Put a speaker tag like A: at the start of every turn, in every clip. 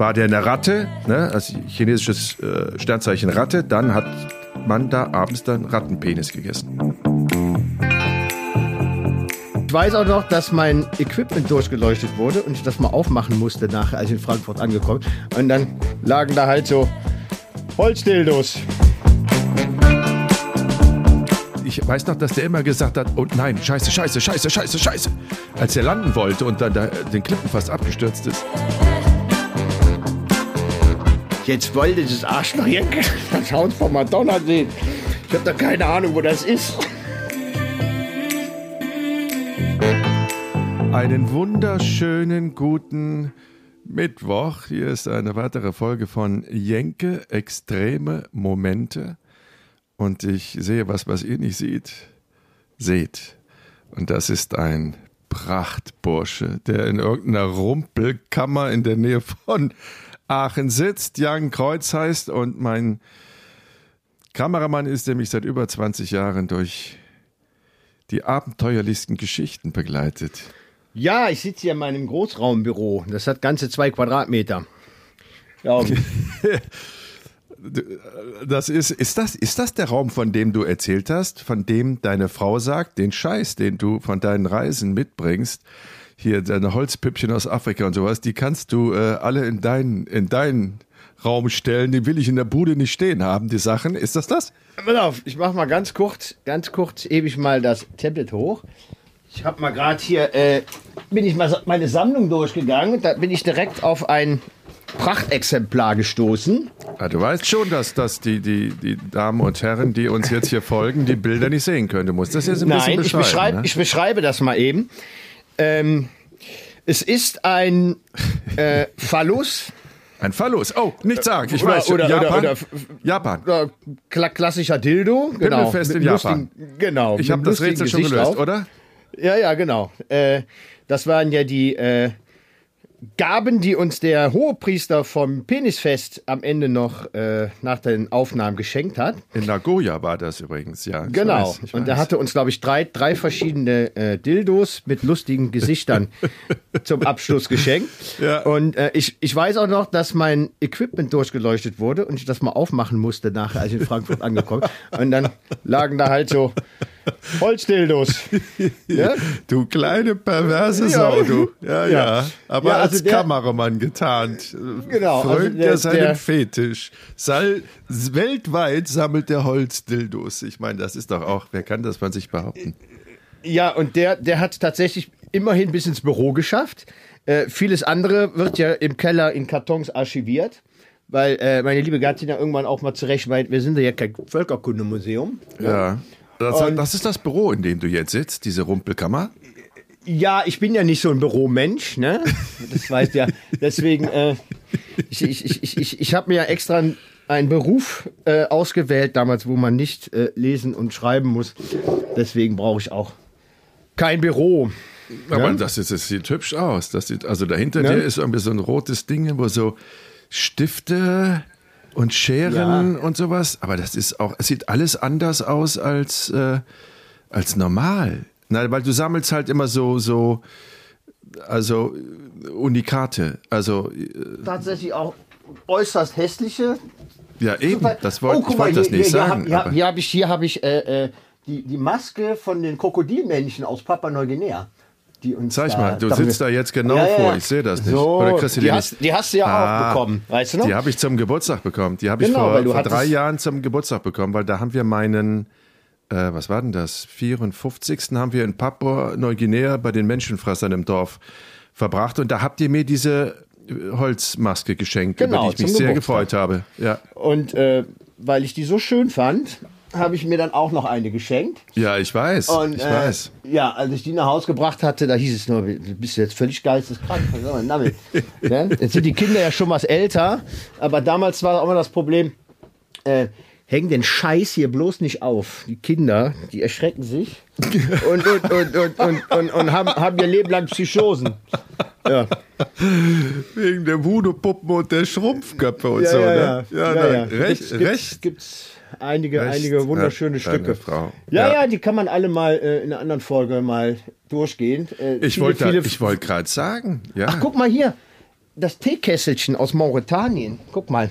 A: war der eine Ratte, ne, also chinesisches äh, Sternzeichen Ratte, dann hat man da abends dann Rattenpenis gegessen.
B: Ich weiß auch noch, dass mein Equipment durchgeleuchtet wurde und ich das mal aufmachen musste nachher, als ich in Frankfurt angekommen Und dann lagen da halt so Holzdildos.
A: Ich weiß noch, dass der immer gesagt hat, oh nein, scheiße, scheiße, scheiße, scheiße, scheiße. Als er landen wollte und dann da, den Klippen fast abgestürzt ist.
B: Jetzt wollte das Arschloch hier das Haus von Madonna sehen. Ich habe doch keine Ahnung, wo das ist.
A: Einen wunderschönen guten Mittwoch. Hier ist eine weitere Folge von Jenke Extreme Momente. Und ich sehe was, was ihr nicht seht. Seht. Und das ist ein Prachtbursche, der in irgendeiner Rumpelkammer in der Nähe von Aachen sitzt. Jan Kreuz heißt und mein Kameramann ist, der mich seit über 20 Jahren durch die abenteuerlichsten Geschichten begleitet.
B: Ja, ich sitze hier in meinem Großraumbüro. Das hat ganze zwei Quadratmeter.
A: Ja. das ist, ist das, ist das der Raum, von dem du erzählt hast, von dem deine Frau sagt, den Scheiß, den du von deinen Reisen mitbringst, hier deine Holzpüppchen aus Afrika und sowas, die kannst du äh, alle in deinen, in deinen Raum stellen, die will ich in der Bude nicht stehen haben, die Sachen. Ist das das?
B: Pass auf, ich mach mal ganz kurz, ganz kurz ewig mal das Tablet hoch. Ich habe mal gerade hier, äh, bin ich mal meine Sammlung durchgegangen. Da bin ich direkt auf ein Prachtexemplar gestoßen.
A: Ja, ah, du weißt schon, dass, dass die, die, die Damen und Herren, die uns jetzt hier folgen, die Bilder nicht sehen können. Du musst das jetzt ein
B: Nein,
A: bisschen
B: beschreiben. Ich beschreibe,
A: ne?
B: ich beschreibe das mal eben. Ähm, es ist ein äh, Phallus.
A: Ein Phallus. Oh, nicht sagen. Ich
B: oder,
A: weiß.
B: Oder,
A: Japan.
B: Oder,
A: Japan.
B: Oder klassischer Dildo.
A: Genau. Pimmelfest in Japan.
B: Lustigen, genau.
A: Ich habe das Rätsel schon gelöst,
B: auf.
A: oder?
B: Ja, ja, genau. Äh, das waren ja die äh, Gaben, die uns der Hohepriester vom Penisfest am Ende noch äh, nach den Aufnahmen geschenkt hat.
A: In Nagoya war das übrigens, ja.
B: Ich genau. Weiß, und er hatte uns, glaube ich, drei, drei verschiedene äh, Dildos mit lustigen Gesichtern zum Abschluss geschenkt. Ja. Und äh, ich, ich weiß auch noch, dass mein Equipment durchgeleuchtet wurde und ich das mal aufmachen musste nachher, als ich in Frankfurt angekommen Und dann lagen da halt so Holzdildos.
A: ja? Du kleine perverse Sau, du. Ja, ja. ja. Aber ja, also als der, Kameramann getarnt. Genau. Frönt also er seinen der, Fetisch. Sal, weltweit sammelt der Holzdildos. Ich meine, das ist doch auch, wer kann das von sich behaupten?
B: Ja, und der, der hat tatsächlich immerhin bis ins Büro geschafft. Äh, vieles andere wird ja im Keller in Kartons archiviert weil äh, meine liebe Gattin ja irgendwann auch mal zurecht meint, wir sind ja kein Völkerkundemuseum.
A: Ja. ja. Das, das, ist das Büro, in dem du jetzt sitzt, diese Rumpelkammer?
B: Ja, ich bin ja nicht so ein Büromensch, ne? Das weißt ja. Deswegen, äh, ich, ich, ich, ich, ich habe mir ja extra einen Beruf äh, ausgewählt damals, wo man nicht äh, lesen und schreiben muss. Deswegen brauche ich auch kein Büro.
A: Aber ja? das, ist, das sieht hübsch aus. Das sieht, also dahinter ja? dir ist irgendwie so ein rotes Ding, wo so Stifte und Scheren ja. und sowas. Aber das ist auch, es sieht alles anders aus als, äh, als normal. Na, weil du sammelst halt immer so, so, also Unikate. Also
B: äh, tatsächlich auch äußerst hässliche.
A: Ja, eben. Das wollt, oh, ich wollte das nicht hier, sagen.
B: Hier, hier habe ich, hier hab ich äh, äh, die, die Maske von den Krokodilmännchen aus Papua-Neuguinea
A: die uns. Zeig mal, du sitzt da jetzt genau ja, ja. vor, ich sehe das nicht.
B: So, Oder kriegst du die, die, hast, die hast du ja ah, auch bekommen, weißt du noch?
A: Die habe ich zum Geburtstag bekommen. Die habe ich genau, vor, vor drei Jahren zum Geburtstag bekommen, weil da haben wir meinen, äh, was war denn das, 54. haben wir in Papua-Neuguinea bei den Menschenfressern im Dorf verbracht und da habt ihr mir diese Holzmaske geschenkt, genau, über die ich mich sehr gefreut habe. Ja.
B: Und äh, weil ich die so schön fand, habe ich mir dann auch noch eine geschenkt.
A: Ja, ich weiß. Und, ich äh, weiß.
B: Ja, als ich die nach Hause gebracht hatte, da hieß es nur, bist du jetzt völlig geisteskrank? ja? Jetzt sind die Kinder ja schon was älter, aber damals war auch immer das Problem, äh, häng den Scheiß hier bloß nicht auf. Die Kinder, die erschrecken sich und, und, und, und, und, und, und haben, haben ihr Leben lang Psychosen. Ja.
A: Wegen der Voodoo-Puppen und der Schrumpfköpfe und
B: ja,
A: so.
B: Ja,
A: ne?
B: ja.
A: ja,
B: ja,
A: ja. Recht,
B: gibt's, recht. Gibt's, einige, Recht einige wunderschöne Stücke.
A: Frau.
B: Ja, ja, ja, die kann man alle mal äh, in einer anderen Folge mal durchgehen.
A: Äh, ich wollte wollt gerade sagen. Ja.
B: Ach, guck mal hier. das Teekesselchen aus Mauretanien. Guck mal.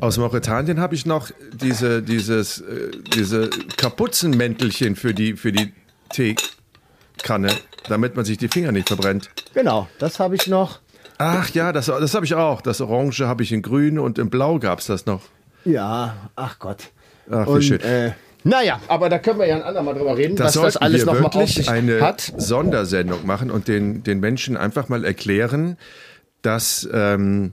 A: Aus Mauretanien habe ich noch diese, dieses, äh, diese Kapuzenmäntelchen für die, für die Teekanne, damit man sich die Finger nicht verbrennt.
B: Genau, das habe ich noch.
A: Ach ja, das, das habe ich auch. Das Orange habe ich in Grün und in Blau gab es das noch.
B: Ja, ach Gott.
A: Ach, wie
B: Und,
A: schön.
B: äh, naja, aber da können wir ja ein andermal drüber reden,
A: Das
B: was das alles
A: wir
B: nochmal auf sich
A: eine
B: hat.
A: Sondersendung machen und den, den Menschen einfach mal erklären, dass ähm,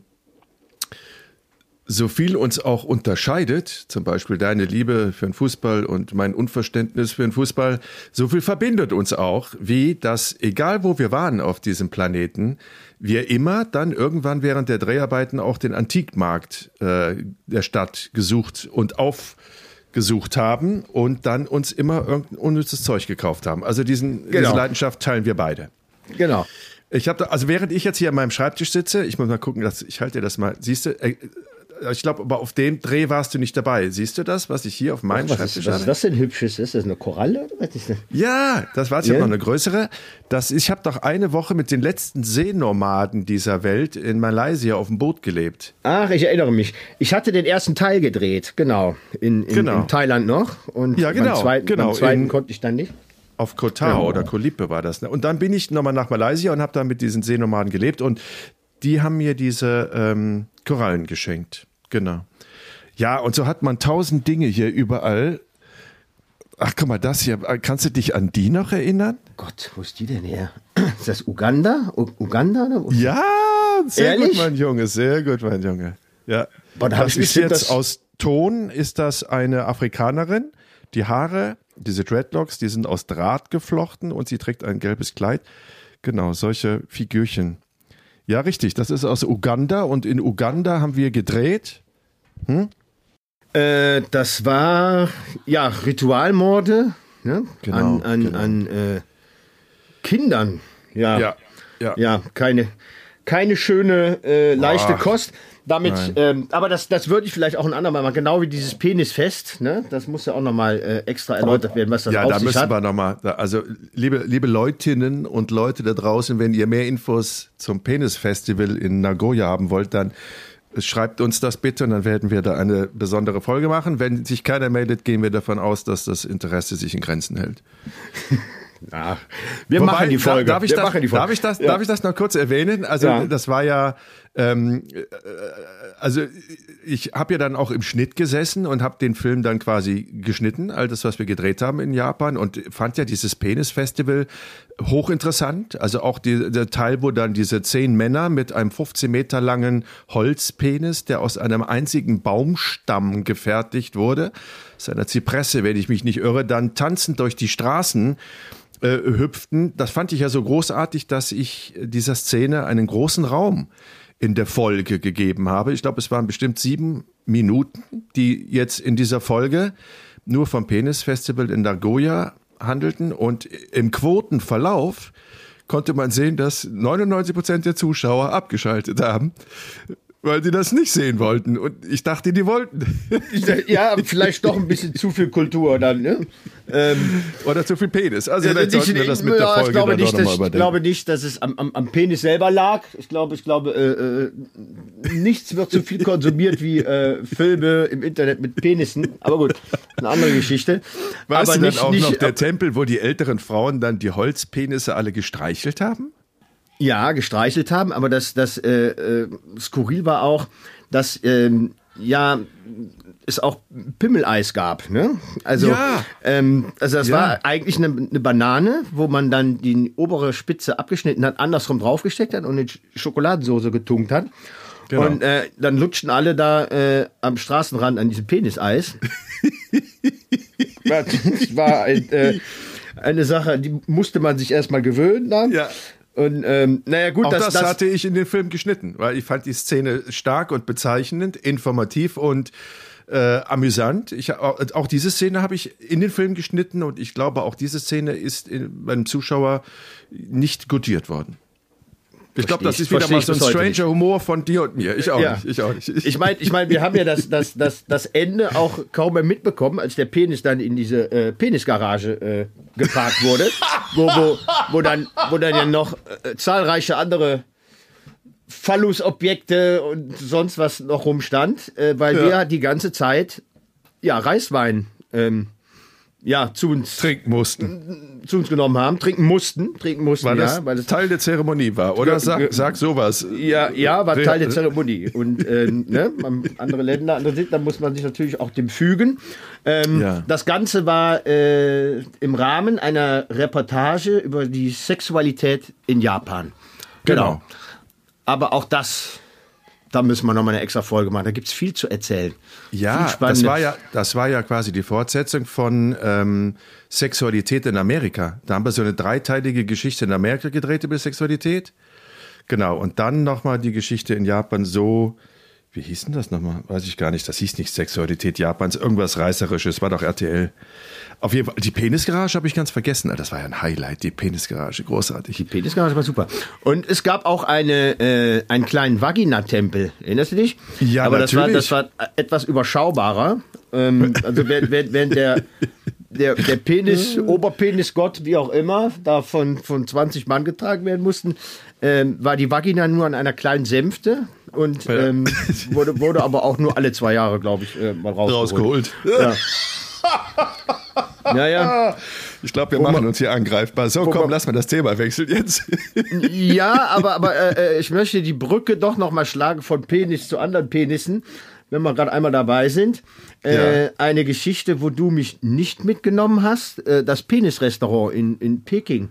A: so viel uns auch unterscheidet, zum Beispiel deine Liebe für den Fußball und mein Unverständnis für den Fußball, so viel verbindet uns auch, wie dass, egal wo wir waren auf diesem Planeten, wir immer dann irgendwann während der Dreharbeiten auch den Antikmarkt äh, der Stadt gesucht und aufgesucht haben und dann uns immer irgendein unnützes Zeug gekauft haben. Also diesen, diese
B: Genau.
A: Leidenschaft teilen wir beide.
B: Genau.
A: Ich habe also während ich jetzt hier an meinem Schreibtisch sitze, ich muss mal gucken, dass, ich halte dir das mal, siehst du, äh, ich glaube, aber auf dem Dreh warst du nicht dabei. Siehst du das, was ich hier auf meinem
B: Was
A: Schreibtisch
B: ist, was
A: habe?
B: ist das denn hübsches? Ist das eine Koralle? oder Was ist das?
A: Ja, das war jetzt
B: Ja?
A: noch eine größere. Das, ich habe doch eine Woche mit den letzten Seenomaden dieser Welt in Malaysia auf dem Boot gelebt.
B: Ach, ich erinnere mich. Ich hatte den ersten Teil gedreht, genau. In, in,
A: Genau.
B: in Thailand noch. Und
A: Ja, genau,
B: Beim zweiten,
A: genau,
B: beim zweiten
A: in-
B: konnte ich dann nicht.
A: Auf Koh Tao oder Koh Lipe war das. Ne? Und dann bin ich nochmal nach Malaysia und habe da mit diesen Seenomaden gelebt und die haben mir diese ähm, Korallen geschenkt. Genau. Ja, und so hat man tausend Dinge hier überall. Ach, guck mal, das hier. Kannst du dich an die noch erinnern?
B: Gott, wo ist die denn her? Ist das Uganda? U Uganda? Oder?
A: Ja, sehr
B: Ehrlich?
A: gut, mein Junge, sehr gut, mein Junge. Ja.
B: Boah, da
A: das ist jetzt
B: das-
A: aus Ton, ist das eine Afrikanerin. Die Haare, diese Dreadlocks, die sind aus Draht geflochten und sie trägt ein gelbes Kleid. Genau, solche Figürchen. Ja, richtig, das ist aus Uganda und in Uganda haben wir gedreht.
B: Äh, das war, ja, Ritualmorde ne?
A: Genau,
B: an, an,
A: genau.
B: an äh, Kindern. Ja,
A: Ja, ja.
B: ja keine, keine schöne, äh, leichte
A: Boah.
B: Kost. Damit, ähm, aber das, das würde ich vielleicht auch ein andermal machen. Genau wie dieses Penisfest, ne? Das muss ja auch nochmal äh, extra erläutert werden, was das
A: Ja,
B: auf
A: da
B: sich
A: müssen
B: hat.
A: wir nochmal, also liebe, liebe Leutinnen und Leute da draußen, wenn ihr mehr Infos zum Penis-Festival in Nagoya haben wollt, dann schreibt uns das bitte und dann werden wir da eine besondere Folge machen. Wenn sich keiner meldet, gehen wir davon aus, dass das Interesse sich in Grenzen hält.
B: Ach, wir
A: Wobei,
B: machen die Folge.
A: Darf ich,
B: wir
A: das,
B: machen die Folge.
A: darf, ich das,
B: Ja.
A: darf ich das noch kurz erwähnen? Also
B: Ja.
A: das war ja, ähm, äh, also ich habe ja dann auch im Schnitt gesessen und habe den Film dann quasi geschnitten, all das, was wir gedreht haben in Japan und fand ja dieses Penis-Festival hochinteressant. Also auch die, der Teil, wo dann diese zehn Männer mit einem 15 Meter langen Holzpenis, der aus einem einzigen Baumstamm gefertigt wurde, seiner Zypresse, wenn ich mich nicht irre, dann tanzend durch die Straßen äh, hüpften. Das fand ich ja so großartig, dass ich dieser Szene einen großen Raum in der Folge gegeben habe. Ich glaube, es waren bestimmt sieben Minuten, die jetzt in dieser Folge nur vom Penis-Festival in Nagoya handelten. Und im Quotenverlauf konnte man sehen, dass 99 Prozent der Zuschauer abgeschaltet haben, weil sie das nicht sehen wollten. Und ich dachte, die wollten.
B: Ja, vielleicht doch ein bisschen zu viel Kultur dann, ne? Ähm,
A: Oder zu viel Penis. Also
B: Also nicht-
A: sollten wir das mit der Folge
B: ich glaube
A: dann
B: nicht, dass, ich glaube nicht, dass es am, am, am Penis selber lag. Ich glaube, ich glaube, äh, äh, nichts wird so viel konsumiert wie äh, Filme im Internet mit Penissen. Aber gut, eine andere Geschichte.
A: Weißt
B: Aber
A: du
B: nicht,
A: dann auch
B: nicht,
A: noch der Tempel, wo die älteren Frauen dann die Holzpenisse alle gestreichelt haben?
B: Ja, gestreichelt haben, aber das, das äh, äh, skurril war auch, dass ähm, ja es auch Pimmeleis gab, ne? Also,
A: Ja.
B: ähm, also das
A: Ja.
B: war eigentlich eine, eine Banane, wo man dann die obere Spitze abgeschnitten hat, andersrum draufgesteckt hat und in Sch- Schokoladensoße getunkt hat.
A: Genau.
B: Und äh, dann lutschten alle da äh, am Straßenrand an diesem Peniseis. das war ein, äh, eine Sache, die musste man sich erstmal gewöhnen dann.
A: Ja.
B: Und ähm, naja, gut,
A: Auch
B: das,
A: das,
B: das,
A: hatte ich in den Film geschnitten, weil ich fand die Szene stark und bezeichnend, informativ und äh, amüsant. Ich, auch, auch diese Szene habe ich in den Film geschnitten und ich glaube, auch diese Szene ist in, beim Zuschauer nicht gutiert worden. Ich glaube, das ist wieder mal so ein stranger Humor von dir und mir. Ich auch
B: Ja.
A: nicht. Ich auch nicht.
B: Ich meine, ich mein, wir haben ja das, das, das, das Ende auch kaum mehr mitbekommen, als der Penis dann in diese äh, Penisgarage äh, geparkt wurde, wo, wo, wo, dann, wo dann ja noch äh, zahlreiche andere Phallusobjekte und sonst was noch rumstand, äh, weil
A: Ja.
B: wir die ganze Zeit ja Reiswein ähm, ja zu uns
A: Trinken mussten.
B: zu uns genommen haben, trinken mussten, trinken mussten,
A: Weil das
B: ja, weil das
A: Teil der Zeremonie war, oder? Sag, sag sowas.
B: ja, ja, war Teil der Zeremonie. Und äh, ne, andere Länder, andere sind, da muss man sich natürlich auch dem fügen. Ähm,
A: Ja.
B: Das Ganze war äh, im Rahmen einer Reportage über die Sexualität in Japan.
A: Genau.
B: Aber auch das, da müssen wir nochmal eine extra Folge machen. Da gibt es viel zu erzählen.
A: Ja, das war ja, das war ja quasi die Fortsetzung von ähm, Sexualität in Amerika. Da haben wir so eine dreiteilige Geschichte in Amerika gedreht über Sexualität. Genau, und dann nochmal die Geschichte in Japan so, wie hieß denn das nochmal? Weiß ich gar nicht. Das hieß nicht Sexualität Japans, irgendwas Reißerisches, war doch RTL. Auf jeden Fall, die Penisgarage habe ich ganz vergessen. Das war ja ein Highlight, die Penisgarage, großartig.
B: Die Penisgarage war super. Und es gab auch eine, äh, einen kleinen Vagina-Tempel. Erinnerst du dich?
A: Ja,
B: Aber das war,
A: natürlich.
B: das war etwas überschaubarer. Ähm, also während, während, während der, der, der Penis, Oberpenisgott, wie auch immer, da von, von 20 Mann getragen werden mussten, ähm, war die Vagina nur an einer kleinen Sänfte und ähm, wurde, wurde aber auch nur alle zwei Jahre, glaube ich, äh, mal rausgeholt.
A: Rausgeholt.
B: Ja. ja, ja.
A: Ich glaube, wir machen uns hier angreifbar. So, komm, lass mal das Thema wechseln jetzt.
B: Ja, aber, aber äh, äh, ich möchte die Brücke doch noch mal schlagen von Penis zu anderen Penissen, wenn wir gerade einmal dabei sind. Äh,
A: Ja.
B: Eine Geschichte, wo du mich nicht mitgenommen hast, äh, das Penisrestaurant in, in Peking.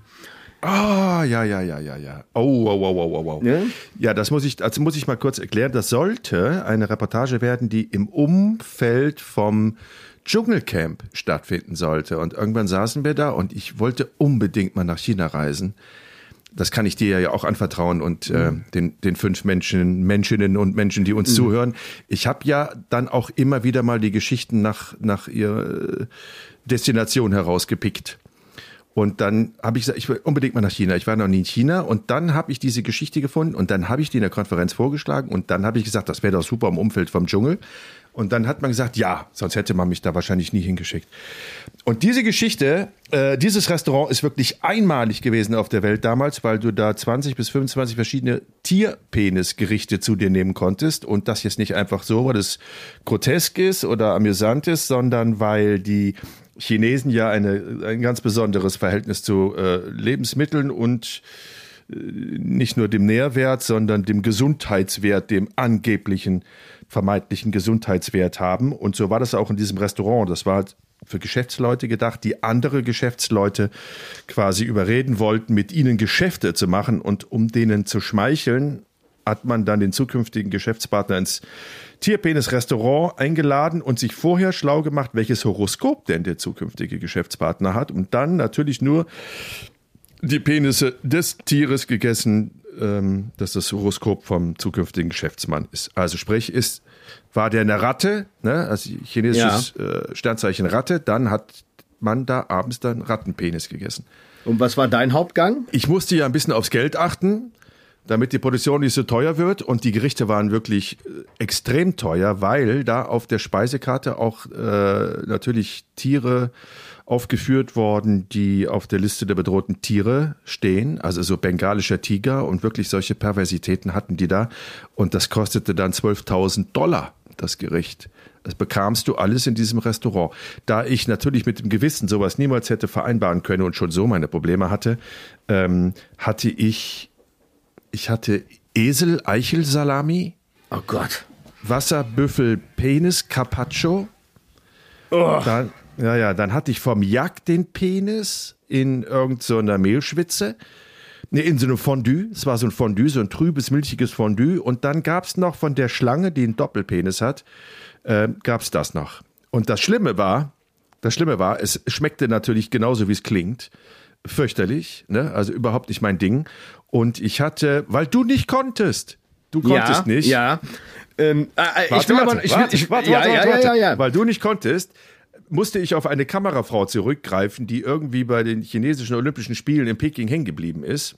A: Ah, ja, ja, ja, ja, ja. Oh, wow, wow, wow, wow, wow.
B: Ja?
A: Ja, das muss ich, also muss ich mal kurz erklären. Das sollte eine Reportage werden, die im Umfeld vom Dschungelcamp stattfinden sollte. Und irgendwann saßen wir da und ich wollte unbedingt mal nach China reisen. Das kann ich dir ja auch anvertrauen und äh, den, den fünf Menschen, Menschinnen und Menschen, die uns zuhören. Ich habe ja dann auch immer wieder mal die Geschichten nach, nach ihrer äh, Destination herausgepickt. Und dann habe ich gesagt, ich will unbedingt mal nach China. Ich war noch nie in China. Und dann habe ich diese Geschichte gefunden und dann habe ich die in der Konferenz vorgeschlagen und dann habe ich gesagt, das wäre doch super im Umfeld vom Dschungel. Und dann hat man gesagt, ja, sonst hätte man mich da wahrscheinlich nie hingeschickt. Und diese Geschichte, äh, dieses Restaurant ist wirklich einmalig gewesen auf der Welt damals, weil du da 20 bis 25 verschiedene Tierpenisgerichte zu dir nehmen konntest. Und das jetzt nicht einfach so, weil es grotesk ist oder amüsant ist, sondern weil die Chinesen ja eine, ein ganz besonderes Verhältnis zu äh, Lebensmitteln und äh, nicht nur dem Nährwert, sondern dem Gesundheitswert, dem angeblichen vermeintlichen Gesundheitswert haben. Und so war das auch in diesem Restaurant. Das war für Geschäftsleute gedacht, die andere Geschäftsleute quasi überreden wollten, mit ihnen Geschäfte zu machen. Und um denen zu schmeicheln, hat man dann den zukünftigen Geschäftspartner ins Tierpenis-Restaurant eingeladen und sich vorher schlau gemacht, welches Horoskop denn der zukünftige Geschäftspartner hat. Und dann natürlich nur die Penisse des Tieres gegessen, ähm, dass das Horoskop vom zukünftigen Geschäftsmann ist. Also sprich, ist, war der eine Ratte, ne, also chinesisches äh, Sternzeichen Ratte, dann hat man da abends dann Rattenpenis gegessen.
B: Und was war dein Hauptgang?
A: Ich musste ja ein bisschen aufs Geld achten, damit die Produktion nicht so teuer wird. Und die Gerichte waren wirklich äh, extrem teuer, weil da auf der Speisekarte auch äh, natürlich Tiere aufgeführt worden, die auf der Liste der bedrohten Tiere stehen, also so bengalischer Tiger und wirklich solche Perversitäten hatten die da. Und das kostete dann 12.000 Dollar, das Gericht. Das bekamst du alles in diesem Restaurant. Da ich natürlich mit dem Gewissen sowas niemals hätte vereinbaren können und schon so meine Probleme hatte, ähm, hatte ich, ich hatte Esel-Eichel-Salami,
B: Oh Gott.
A: Wasserbüffel Penis Carpaccio. Dann, ja, ja, dann hatte ich vom Jack den Penis in irgendeiner so Mehlschwitze. Nee, in so einem Fondue. Es war so ein Fondue, so ein trübes, milchiges Fondue. Und dann gab's noch von der Schlange, die einen Doppelpenis hat, äh, gab's das noch. Und das Schlimme war, das Schlimme war, es schmeckte natürlich genauso, wie es klingt. Fürchterlich, ne? Also überhaupt nicht mein Ding. Und ich hatte, weil du nicht konntest. Du konntest
B: ja,
A: nicht.
B: Ja. Ähm, äh, äh,
A: Warte,
B: ich will
A: warte,
B: aber, ich will,
A: warte,
B: ich,
A: warte,
B: ja,
A: warte,
B: ja,
A: warte,
B: ja,
A: warte.
B: ja, ja.
A: Weil du nicht konntest, musste ich auf eine Kamerafrau zurückgreifen, die irgendwie bei den chinesischen Olympischen Spielen in Peking hängen geblieben ist.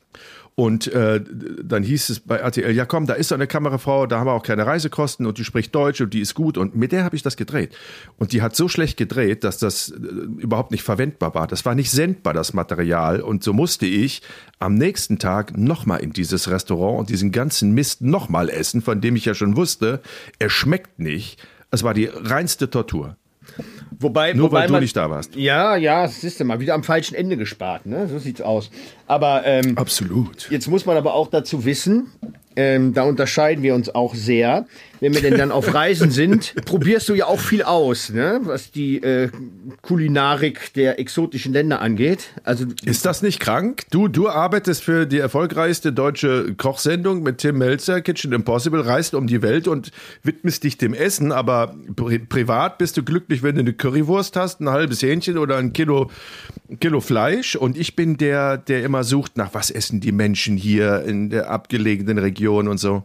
A: Und äh, dann hieß es bei RTL, ja komm, da ist so eine Kamerafrau, da haben wir auch keine Reisekosten und die spricht Deutsch und die ist gut. Und mit der habe ich das gedreht. Und die hat so schlecht gedreht, dass das äh, überhaupt nicht verwendbar war. Das war nicht sendbar, das Material. Und so musste ich am nächsten Tag nochmal in dieses Restaurant und diesen ganzen Mist nochmal essen, von dem ich ja schon wusste, er schmeckt nicht. Es war die reinste Tortur.
B: Wobei,
A: Nur
B: wobei
A: weil du
B: man,
A: nicht da warst.
B: Ja, ja, siehst du mal, wieder am falschen Ende gespart, ne? So sieht's aus. Aber ähm,
A: Absolut.
B: jetzt muss man aber auch dazu wissen, ähm, da unterscheiden wir uns auch sehr. Wenn wir denn dann auf Reisen sind, probierst du ja auch viel aus, ne? was die äh, Kulinarik der exotischen Länder angeht. Also
A: Ist das nicht krank? Du, du arbeitest für die erfolgreichste deutsche Kochsendung mit Tim Melzer, Kitchen Impossible, reist um die Welt und widmest dich dem Essen, aber pri privat bist du glücklich, wenn du eine Currywurst hast, ein halbes Hähnchen oder ein Kilo, Kilo Fleisch. Und ich bin der, der immer sucht, nach was essen die Menschen hier in der abgelegenen Region und so.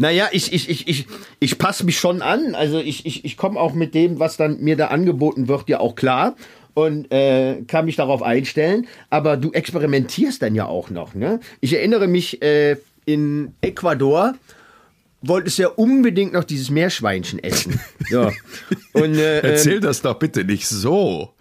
B: Naja, ich, ich, ich, ich, ich passe mich schon an. Also ich, ich, ich komme auch mit dem, was dann mir da angeboten wird, ja auch klar und äh, kann mich darauf einstellen. Aber du experimentierst dann ja auch noch. Ne? Ich erinnere mich äh, in Ecuador wolltest ja unbedingt noch dieses Meerschweinchen essen. Ja. Und, äh,
A: Erzähl das doch bitte nicht so.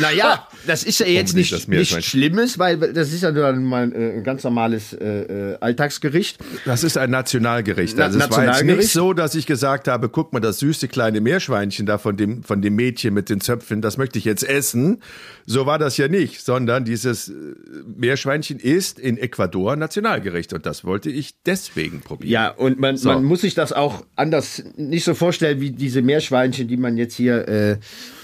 B: Naja, das ist ja jetzt
A: nicht
B: nicht, nicht? Schlimmes, weil das ist ja nur mal äh, ein ganz normales äh, äh, Alltagsgericht.
A: Das ist ein Nationalgericht.
B: Na-
A: Also es war jetzt nicht so, dass ich gesagt habe, guck mal, das süße kleine Meerschweinchen da von dem, von dem Mädchen mit den Zöpfen, das möchte ich jetzt essen. So war das ja nicht, sondern dieses äh, Meerschweinchen ist in Ecuador Nationalgericht und das wollte ich deswegen probieren.
B: Ja, und man,
A: So.
B: man muss sich das auch anders nicht so vorstellen wie diese Meerschweinchen, die man jetzt hier äh,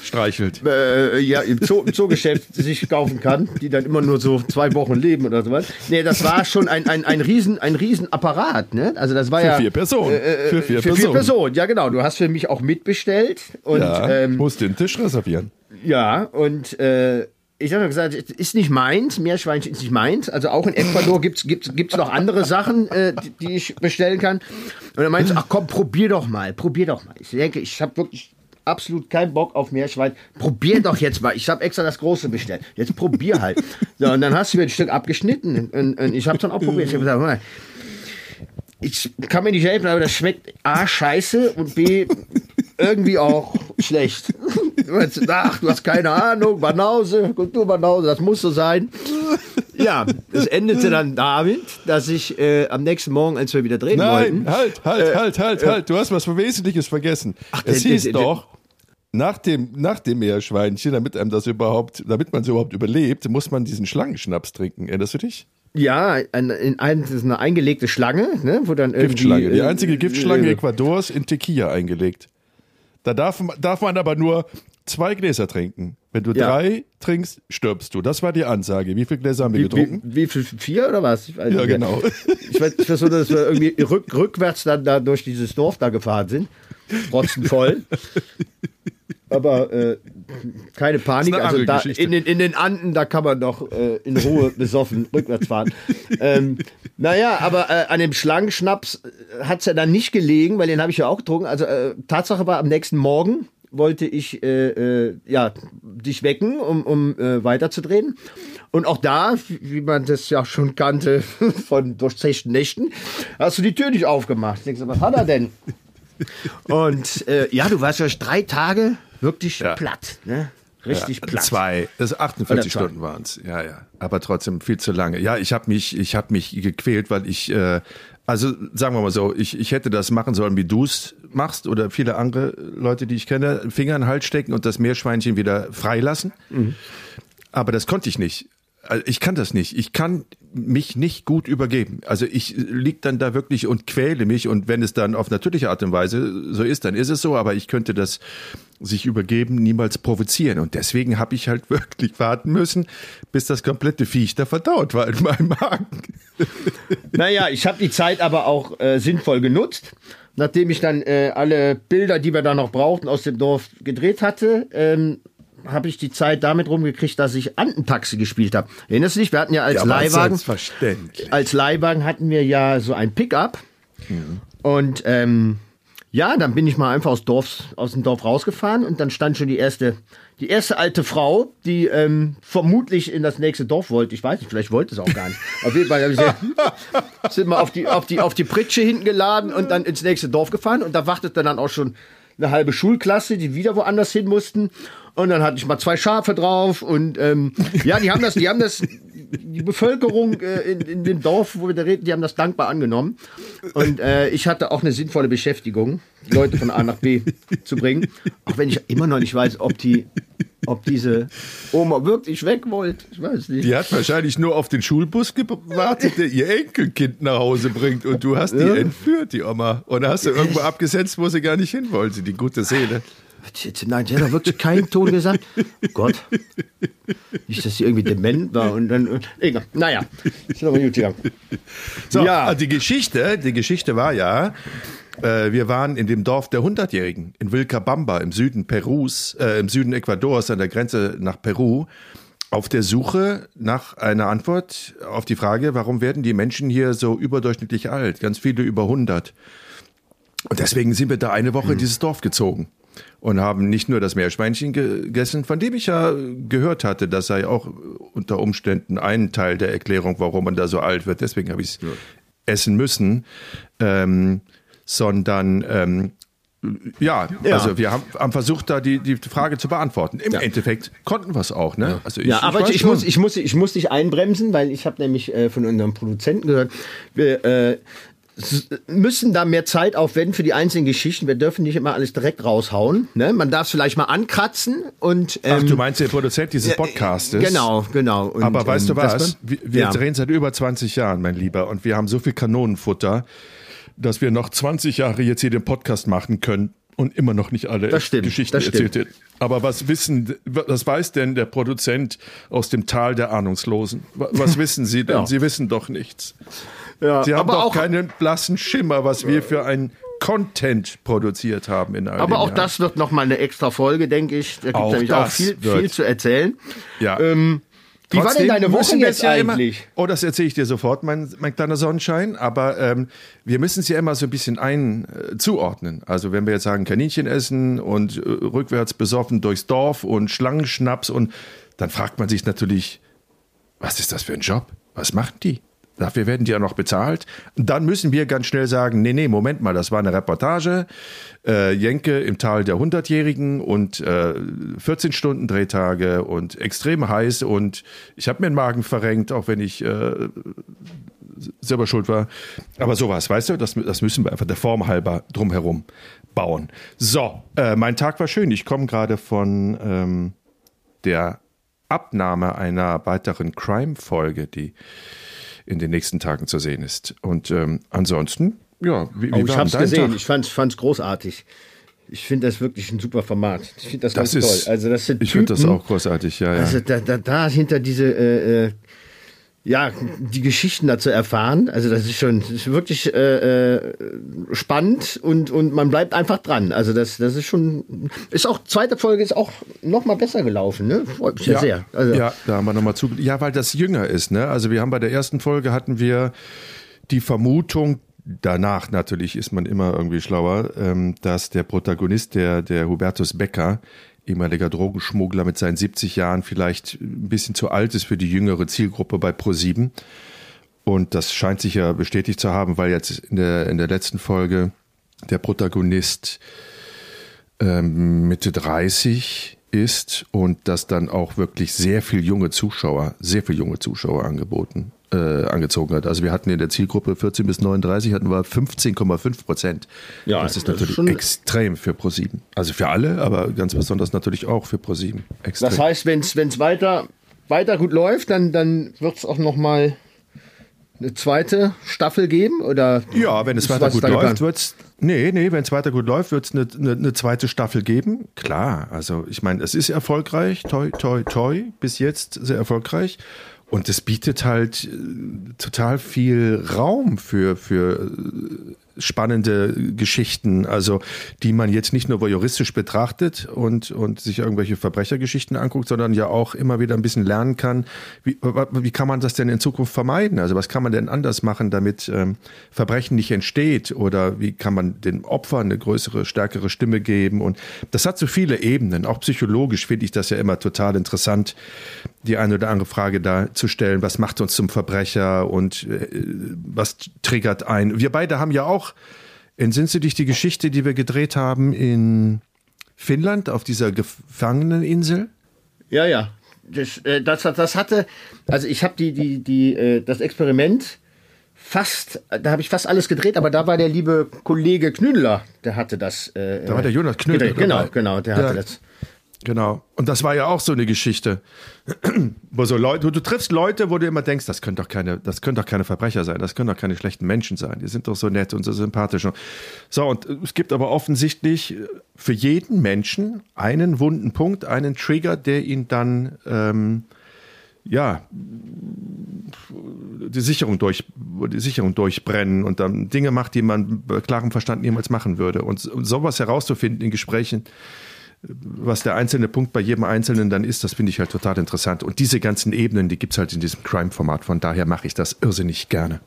A: Streichelt.
B: äh, ja, im, Zoo, Zoogeschäft sich kaufen kann, die dann immer nur so zwei Wochen leben oder sowas. Nee, das war schon ein, ein, ein, riesen, ein Riesenapparat, ne? Also das war
A: Für
B: ja.
A: vier Personen.
B: Äh,
A: Für vier
B: für
A: Personen.
B: vier Personen, ja genau. Du hast für mich auch mitbestellt und
A: Ja,
B: ähm,
A: muss den Tisch reservieren.
B: Ja, und äh, ich habe gesagt, es ist nicht meins, Meerschweinchen ist nicht meins. Also auch in Ecuador gibt's, gibt's noch andere Sachen, äh, die, die ich bestellen kann. Und dann meinte ach komm, probier doch mal, probier doch mal. Ich denke, ich habe wirklich absolut keinen Bock auf Meerschwein. Probier doch jetzt mal. Ich habe extra das Große bestellt. Jetzt probier halt. So, und dann hast du mir ein Stück abgeschnitten. Und, und ich habe dann auch probiert. Ich habe gesagt, mal, ich kann mir nicht helfen, aber das schmeckt A, scheiße und B, irgendwie auch schlecht. Ach, du hast keine Ahnung, Banause, Kulturbanause, das muss so sein. Ja, es endete dann damit, dass ich äh, am nächsten Morgen, als wir wieder drehen
A: Nein,
B: wollten,
A: halt, halt, halt, halt, halt. Du hast was Wesentliches vergessen. es
B: der-
A: hieß doch, nach dem, nach dem Meerschweinchen, damit einem das überhaupt, damit man so überhaupt überlebt, muss man diesen Schlangenschnaps trinken. Erinnerst du dich?
B: ja, ein, in ein, das ist eine eingelegte Schlange, ne, wo dann irgendwie...
A: Giftschlange. Die
B: äh,
A: einzige Giftschlange
B: äh,
A: Ecuadors in Tequila eingelegt. Da darf, darf man aber nur zwei Gläser trinken. Wenn du
B: Ja.
A: drei trinkst, stirbst du. Das war die Ansage. Wie viele Gläser haben wir
B: Wie,
A: getrunken?
B: wie, wie viel? Vier oder was?
A: Ja,
B: nicht
A: genau.
B: Ich weiß, ich weiß nur, dass wir irgendwie rück, rückwärts dann da durch dieses Dorf da gefahren sind. Rotzenvoll. Aber äh, keine Panik. Also da in den, in den Anden, da kann man doch äh, in Ruhe besoffen rückwärts fahren. ähm, naja, aber äh, an dem Schlangenschnaps hat es ja dann nicht gelegen, weil den habe ich ja auch getrunken. Also äh, Tatsache war, am nächsten Morgen wollte ich äh, äh, ja, dich wecken, um, um äh, weiterzudrehen. Und auch da, wie man das ja schon kannte von durchzechten Nächten, hast du die Tür nicht aufgemacht. Ich so, was hat er denn? Und äh, ja, du warst ja drei Tage wirklich
A: Ja.
B: platt. Ne? Richtig
A: Ja,
B: platt.
A: Zwei. Das 48
B: Oder zwei.
A: Stunden waren es. Ja, ja. Aber trotzdem viel zu lange. Ja, ich habe mich, ich habe mich gequält, weil ich, äh, also sagen wir mal so, ich, ich hätte das machen sollen, wie du es machst oder viele andere Leute, die ich kenne, Finger in den Hals stecken und das Meerschweinchen wieder freilassen. Aber das konnte ich nicht. Also Ich kann das nicht. Ich kann mich nicht gut übergeben. Also ich lieg dann da wirklich und quäle mich und wenn es dann auf natürliche Art und Weise so ist, dann ist es so, aber ich könnte das sich übergeben niemals provozieren und deswegen habe ich halt wirklich warten müssen, bis das komplette Viech da verdaut war in meinem Magen.
B: Naja, ich habe die Zeit aber auch äh, sinnvoll genutzt. Nachdem ich dann äh, alle Bilder, die wir da noch brauchten, aus dem Dorf gedreht hatte, ähm, habe ich die Zeit damit rumgekriegt, dass ich Antentaxi gespielt habe. Erinnerst du dich? Wir hatten ja als
A: aber
B: Leihwagen, als Leihwagen hatten wir ja so ein Pickup. Und ähm, Ja, dann bin ich mal einfach aus, Dorf, aus dem Dorf rausgefahren und dann stand schon die erste, die erste alte Frau, die ähm, vermutlich in das nächste Dorf wollte. Ich weiß nicht, vielleicht wollte es auch gar nicht. Auf jeden Fall ich sind wir auf die, auf, die, auf die Pritsche hinten geladen und dann ins nächste Dorf gefahren und da wartete dann auch schon eine halbe Schulklasse, die wieder woanders hin mussten. Und dann hatte ich mal zwei Schafe drauf und ähm, ja, die haben das, die haben das, die Bevölkerung äh, in, in dem Dorf, wo wir da reden, die haben das dankbar angenommen. Und äh, ich hatte auch eine sinnvolle Beschäftigung, Leute von A nach B zu bringen. Auch wenn ich immer noch nicht weiß, ob die, ob diese Oma wirklich weg wollte. Ich weiß nicht.
A: Die hat wahrscheinlich nur auf den Schulbus gewartet, der ihr Enkelkind nach Hause bringt. Und du hast die
B: Ja.
A: entführt, die Oma. Und hast du irgendwo abgesetzt, wo sie gar nicht hin wollte, die gute Seele.
B: Nein, sie hat doch wirklich keinen Ton gesagt. Gott. Nicht, dass sie irgendwie dement war und dann. äh, Egal. Naja, ist aber gut gegangen.
A: So,
B: Ja.
A: also die Geschichte, die Geschichte war ja, äh, wir waren in dem Dorf der Hundertjährigen in Vilcabamba im Süden Perus, äh, im Süden Ecuadors an der Grenze nach Peru, auf der Suche nach einer Antwort auf die Frage, warum werden die Menschen hier so überdurchschnittlich alt? Ganz viele über 100. Und deswegen sind wir da eine Woche in dieses Dorf gezogen und haben nicht nur das Meerschweinchen gegessen, von dem ich ja gehört hatte, das sei auch unter Umständen ein Teil der Erklärung, warum man da so alt wird. Deswegen habe ich es essen müssen, ähm, sondern ähm, ja,
B: Ja.
A: also wir haben, haben versucht, da die, die Frage zu beantworten. Im Endeffekt konnten wir es auch, ne? Also ich,
B: Ja, aber ich, ich, muss, ich, muss, ich muss dich einbremsen, weil ich habe nämlich äh, von unserem Produzenten gehört, wir äh, müssen da mehr Zeit aufwenden für die einzelnen Geschichten. Wir dürfen nicht immer alles direkt raushauen. Ne? Man darf es vielleicht mal ankratzen und
A: Ach,
B: ähm,
A: du meinst der Produzent dieses Podcastes?
B: Genau, genau. Und,
A: Aber weißt du
B: ähm, das
A: was? Wir, wir
B: ja.
A: drehen seit über 20 Jahren, mein Lieber, und wir haben so viel Kanonenfutter, dass wir noch 20 Jahre jetzt hier den Podcast machen können und immer noch nicht alle
B: stimmt,
A: Geschichten erzählt. Aber was wissen, was weiß denn der Produzent aus dem Tal der Ahnungslosen? Wa- Was wissen Sie denn?
B: Ja.
A: Sie wissen doch nichts.
B: Ja,
A: Sie haben
B: aber
A: doch
B: auch,
A: keinen blassen Schimmer, was wir für ein Content produziert haben in all
B: aber auch
A: Jahren.
B: das wird noch mal eine extra Folge, denke ich. Da gibt es nämlich auch viel, viel zu erzählen.
A: Ja.
B: Ähm, wie war denn
A: Trotzdem
B: deine Woche jetzt
A: ja immer-
B: eigentlich?
A: oh, das erzähle ich dir sofort, mein, mein kleiner Sonnenschein. Aber ähm, wir müssen es ja immer so ein bisschen ein äh, zuordnen. Also wenn wir jetzt sagen Kaninchen essen und äh, rückwärts besoffen durchs Dorf und Schlangenschnaps und dann fragt man sich natürlich, was ist das für ein Job? Was machen die? Dafür werden die ja noch bezahlt. Dann müssen wir ganz schnell sagen, nee, nee, Moment mal, das war eine Reportage. Äh, Jenke im Tal der Hundertjährigen und äh, 14 Stunden Drehtage und extrem heiß und ich habe mir den Magen verrenkt, auch wenn ich äh, selber schuld war. Aber sowas, weißt du, das, das müssen wir einfach der Form halber drumherum bauen. So, äh, mein Tag war schön. Ich komme gerade von ähm, der Abnahme einer weiteren Crime-Folge, die in den nächsten Tagen zu sehen ist. Und ähm, ansonsten, ja, wie, wie
B: Oh, ich habe es gesehen.
A: Tag?
B: Ich fand's, fand's großartig. Ich finde das wirklich ein super Format. Ich finde das,
A: Das
B: ganz
A: ist,
B: toll. Also das sind
A: ich finde das auch großartig, ja, ja.
B: Also da, da, da hinter diese, äh, äh, ja, die Geschichten dazu erfahren, also das ist schon das ist wirklich äh, äh, spannend und, und man bleibt einfach dran. Also das, das ist schon, ist auch, zweite Folge ist auch noch mal besser gelaufen, ne? Freut mich ja, sehr. Also,
A: ja, da haben wir nochmal zu. Ja, weil das jünger ist, ne? Also wir haben bei der ersten Folge hatten wir die Vermutung, danach natürlich ist man immer irgendwie schlauer, ähm, dass der Protagonist, der, der Hubertus Becker, ehemaliger Drogenschmuggler mit seinen 70 Jahren, vielleicht ein bisschen zu alt ist für die jüngere Zielgruppe bei Pro7. Und das scheint sich ja bestätigt zu haben, weil jetzt in der, in der letzten Folge der Protagonist ähm, Mitte 30 ist und das dann auch wirklich sehr viel junge Zuschauer, sehr viel junge Zuschauer angeboten, äh, angezogen hat. Also wir hatten in der Zielgruppe 14 bis 39 hatten wir 15,5 Prozent.
B: Ja,
A: das ist
B: das ist
A: natürlich
B: schon-
A: extrem für ProSieben. Also für alle, aber ganz besonders natürlich auch für ProSieben. Extrem.
B: Das heißt, wenn es weiter, weiter gut läuft, dann, dann wird es auch noch mal eine zweite Staffel geben? Oder
A: Ja, wenn es
B: ist
A: weiter gut läuft,
B: geplant?
A: wird's. Nee, nee, wenn es weiter gut läuft, wird es eine, eine, eine zweite Staffel geben. Klar, also ich meine, es ist erfolgreich, toi, toi, toi, bis jetzt sehr erfolgreich. Und es bietet halt äh, total viel Raum für, für äh, spannende Geschichten, also die man jetzt nicht nur voyeuristisch betrachtet und, und sich irgendwelche Verbrechergeschichten anguckt, sondern ja auch immer wieder ein bisschen lernen kann, wie, wie kann man das denn in Zukunft vermeiden? Also was kann man denn anders machen, damit ähm, Verbrechen nicht entsteht oder wie kann man den Opfern eine größere, stärkere Stimme geben? Und das hat so viele Ebenen. Auch psychologisch finde ich das ja immer total interessant, die eine oder andere Frage da zu stellen. Was macht uns zum Verbrecher und äh, was triggert ein? Wir beide haben ja auch, entsinnst du dich die Geschichte, die wir gedreht haben in Finnland auf dieser Gefangeneninsel?
B: Ja, ja. Das, äh, das, das hatte, also ich habe die, die, die, äh, das Experiment fast, da habe ich fast alles gedreht, aber da war der liebe Kollege Knüdler, der hatte das.
A: Äh, da war der Jonas Knüdler.
B: Genau, genau, der hatte das.
A: Genau. Und das war ja auch so eine Geschichte, wo so Leute, du triffst Leute, wo du immer denkst, das können doch keine, das können doch keine Verbrecher sein, das können doch keine schlechten Menschen sein. Die sind doch so nett und so sympathisch. So, und es gibt aber offensichtlich für jeden Menschen einen wunden Punkt, einen Trigger, der ihn dann, ähm, ja, die Sicherung durch, die Sicherung durchbrennen und dann Dinge macht, die man bei klarem Verstand niemals machen würde. Und sowas herauszufinden in Gesprächen, was der einzelne Punkt bei jedem Einzelnen dann ist, das finde ich halt total interessant. Und diese ganzen Ebenen, die gibt es halt in diesem Crime-Format. Von daher mache ich das irrsinnig gerne.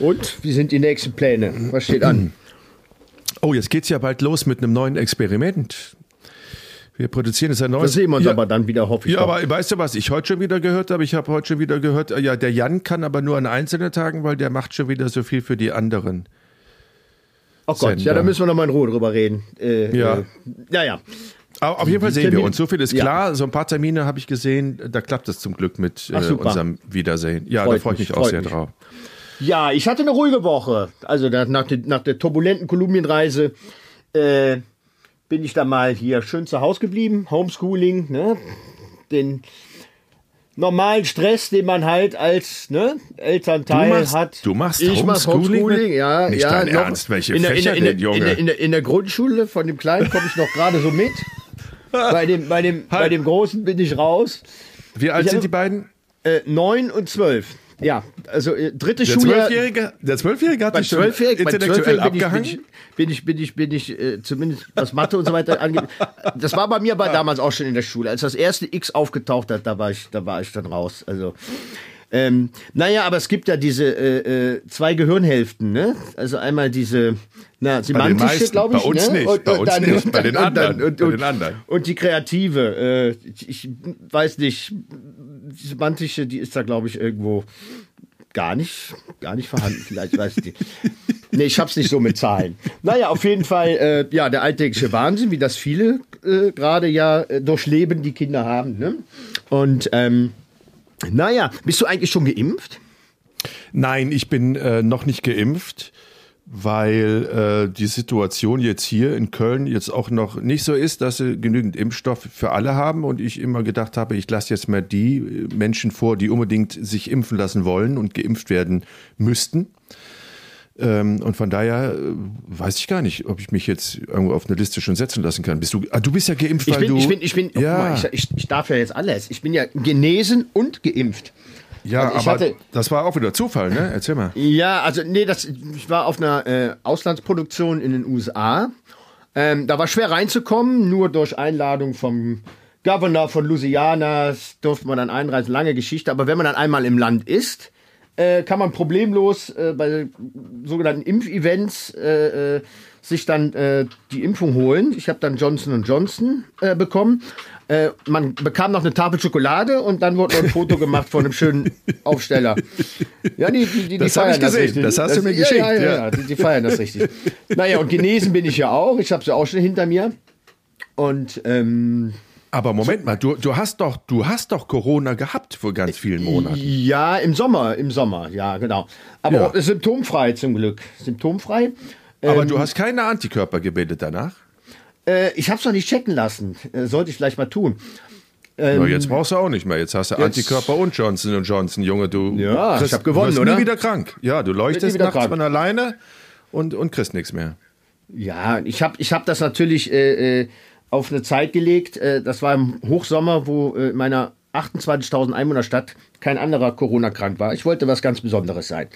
B: Und wie sind die nächsten Pläne? Was steht an?
A: Oh, jetzt geht es ja bald los mit einem neuen Experiment. Wir produzieren jetzt ein neues.
B: Das sehen wir uns ja, aber dann wieder, hoffe
A: ich. Ja, doch. aber weißt du, was ich heute schon wieder gehört habe? Ich habe heute schon wieder gehört, ja, der Jan kann aber nur an einzelnen Tagen, weil der macht schon wieder so viel für die anderen.
B: Oh Gott, Sender. ja, da müssen wir noch mal in Ruhe drüber reden.
A: Äh, ja.
B: Äh, ja, ja.
A: Aber auf jeden Fall sehen wir uns. So viel ist klar. Ja. So ein paar Termine habe ich gesehen. Da klappt es zum Glück mit äh, unserem Wiedersehen. Ja, freut da freue ich mich auch sehr mich. drauf.
B: Ja, ich hatte eine ruhige Woche. Also nach, der, nach der turbulenten Kolumbienreise äh, bin ich da mal hier schön zu Hause geblieben. Homeschooling, ne? Den normalen Stress, den man halt als ne, Elternteil
A: du machst,
B: hat.
A: Du machst
B: ich Homeschooling? Homeschooling
A: ja,
B: Nicht
A: ja. Dein Ernst, welche
B: in der,
A: Fächer
B: in der,
A: denn, Junge?
B: In der, in, der, in der Grundschule von dem Kleinen komme ich noch gerade so mit. bei, dem, bei, dem, bei dem Großen bin ich raus.
A: Wie alt ich sind die beiden?
B: Äh, neun und zwölf. Ja, also äh, dritte
A: der
B: Schuljahr.
A: Zwölfjährige, der Zwölfjährige hat dich schon intellektuell abgehangen?
B: Bin ich, bin ich, bin ich, bin ich äh, zumindest was Mathe und so weiter angeht. Das war bei mir aber damals auch schon in der Schule. Als das erste X aufgetaucht hat, da war ich, da war ich dann raus. Also ähm, naja, aber es gibt ja diese äh, äh, zwei Gehirnhälften, ne? Also einmal diese na, semantische, glaube ich.
A: Bei uns
B: ne?
A: nicht, und, bei uns dann, nicht, bei den anderen. Und, und, bei den anderen.
B: und die kreative, äh, ich weiß nicht, die semantische, die ist da, glaube ich, irgendwo gar nicht, gar nicht vorhanden. Vielleicht weiß ich nicht. Nee, ich hab's nicht so mit Zahlen. Naja, auf jeden Fall, äh, ja, der alltägliche Wahnsinn, wie das viele äh, gerade ja äh, durchleben, die Kinder haben. Ne? Und ähm, naja, bist du eigentlich schon geimpft?
A: Nein, ich bin äh, noch nicht geimpft, weil äh, die Situation jetzt hier in Köln jetzt auch noch nicht so ist, dass sie genügend Impfstoff für alle haben und ich immer gedacht habe, ich lasse jetzt mal die Menschen vor, die unbedingt sich impfen lassen wollen und geimpft werden müssten. Ähm, und von daher äh, weiß ich gar nicht, ob ich mich jetzt irgendwo auf eine Liste schon setzen lassen kann. Bist du, ah, du bist ja geimpft,
B: ich
A: weil
B: bin,
A: du.
B: Ich bin, ich bin,
A: ja.
B: mal, ich, ich, ich, darf ja jetzt alles. Ich bin ja genesen und geimpft.
A: Ja, also aber das war auch wieder Zufall, ne? Erzähl mal.
B: Ja, also nee, das, ich war auf einer äh, Auslandsproduktion in den USA. Ähm, da war schwer reinzukommen, nur durch Einladung vom Governor von Louisiana durfte man dann einreisen. Lange Geschichte, aber wenn man dann einmal im Land ist, äh, kann man problemlos äh, bei sogenannten Impfevents äh, äh sich dann äh, die Impfung holen. Ich habe dann Johnson Johnson äh, bekommen. man bekam noch eine Tafel Schokolade und dann wurde noch ein Foto gemacht von einem schönen Aufsteller.
A: Ja, die, die, die, das feiern das richtig. Das hast das, du mir geschickt. Ja, ja,
B: ja, ja. Die, die, feiern das richtig. naja, und genesen bin ich ja auch. Ich habe sie auch schon hinter mir. Und ähm,
A: aber Moment mal, du, du hast doch, du hast doch Corona gehabt vor ganz vielen Monaten.
B: Ja, im Sommer, im Sommer, ja, genau. Aber ja. symptomfrei zum Glück. Symptomfrei.
A: Aber ähm, du hast keine Antikörper gebildet danach?
B: Äh, ich habe es noch nicht checken lassen. Äh, sollte ich vielleicht mal tun.
A: Ähm, Na, jetzt brauchst du auch nicht mehr. Jetzt hast du jetzt, Antikörper und Johnson Johnson, Junge. Du
B: ja, kriegst, ich habe gewonnen,
A: du
B: oder?
A: nie wieder krank. Ja, du leuchtest nachts krank. von alleine und, und kriegst nichts mehr.
B: Ja, ich habe ich hab das natürlich äh, äh auf eine Zeit gelegt. Äh, das war im Hochsommer, wo äh, in meiner 28.000 Einwohnerstadt kein anderer Corona krank war. Ich wollte was ganz Besonderes sein.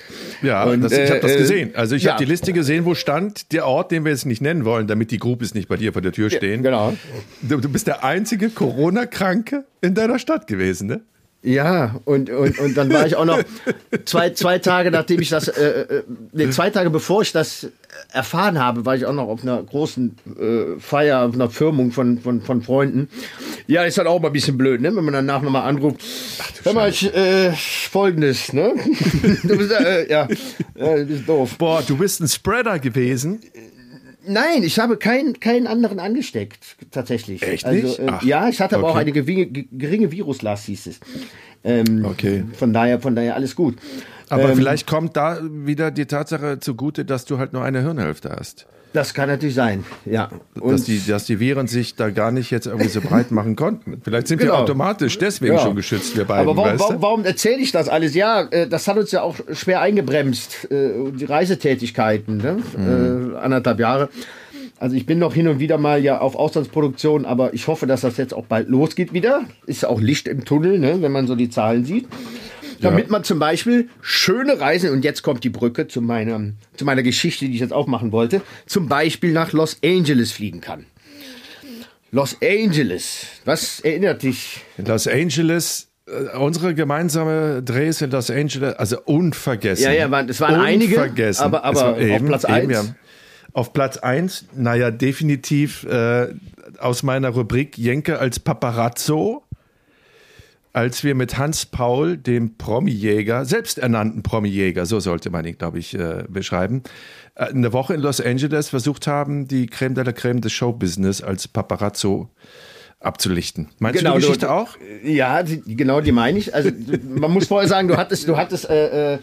A: Ja,
B: Und,
A: das, ich habe das
B: äh,
A: gesehen. Also ich
B: ja.
A: habe die Liste gesehen, wo stand der Ort, den wir jetzt nicht nennen wollen, damit die Groupies nicht bei dir vor der Tür stehen.
B: Genau.
A: Du, du bist der einzige Corona-Kranke in deiner Stadt gewesen, ne?
B: Ja, und, und, und dann war ich auch noch zwei, zwei Tage, nachdem ich das, äh, äh, nee, zwei Tage bevor ich das erfahren habe, war ich auch noch auf einer großen äh, Feier, auf einer Firmung von, von, von Freunden. Ja, ist halt auch mal ein bisschen blöd, ne? wenn man danach nochmal anruft. Hör mal, ich, äh, folgendes, ne? du bist, äh, ja, ja, du bist doof.
A: Boah, du bist ein Spreader gewesen.
B: Nein, ich habe keinen, keinen anderen angesteckt, tatsächlich.
A: Echt
B: also,
A: nicht?
B: Äh,
A: Ach,
B: ja, ich hatte aber auch
A: okay.
B: eine geringe, geringe Viruslast, hieß es. Ähm,
A: Okay.
B: Von daher, von daher alles gut.
A: Aber
B: Ähm,
A: vielleicht kommt da wieder die Tatsache zugute, dass du halt nur eine Hirnhälfte hast.
B: Das kann natürlich sein, ja. Und
A: dass, die, dass die Viren sich da gar nicht jetzt irgendwie so breit machen konnten. Vielleicht sind wir
B: Genau.
A: automatisch deswegen
B: Ja.
A: schon geschützt, wir beiden.
B: aber warum, warum, warum erzähle ich das alles? Ja, äh, das hat uns ja auch schwer eingebremst, äh, die Reisetätigkeiten, ne?
A: Mhm.
B: äh, anderthalb Jahre. Also ich bin noch hin und wieder mal ja auf Auslandsproduktion, aber ich hoffe, dass das jetzt auch bald losgeht wieder. Ist ja auch Licht im Tunnel, ne? wenn man so die Zahlen sieht. Damit man zum Beispiel schöne Reisen, und jetzt kommt die Brücke zu meiner, zu meiner Geschichte, die ich jetzt aufmachen wollte, zum Beispiel nach Los Angeles fliegen kann. Los Angeles, was erinnert dich
A: Los Angeles, äh, unsere gemeinsame Drehs in Los Angeles, also unvergessen.
B: Ja, ja, es waren einige,
A: Unvergessen.
B: aber- aber
A: Es war
B: auf Platz eins?
A: ja. Auf Platz 1, naja, definitiv äh, aus meiner Rubrik Jenke als Paparazzo, als wir mit Hans Paul, dem Promi-Jäger, selbsternannten Promi-Jäger, so sollte man ihn, glaube ich, äh, beschreiben, äh, eine Woche in Los Angeles versucht haben, die Creme de la Creme des Showbusiness als Paparazzo abzulichten. Meinst du die Geschichte
B: du,
A: auch?
B: Ja, die, genau die meine ich. Also man muss vorher sagen, du hattest, du hattest äh, äh,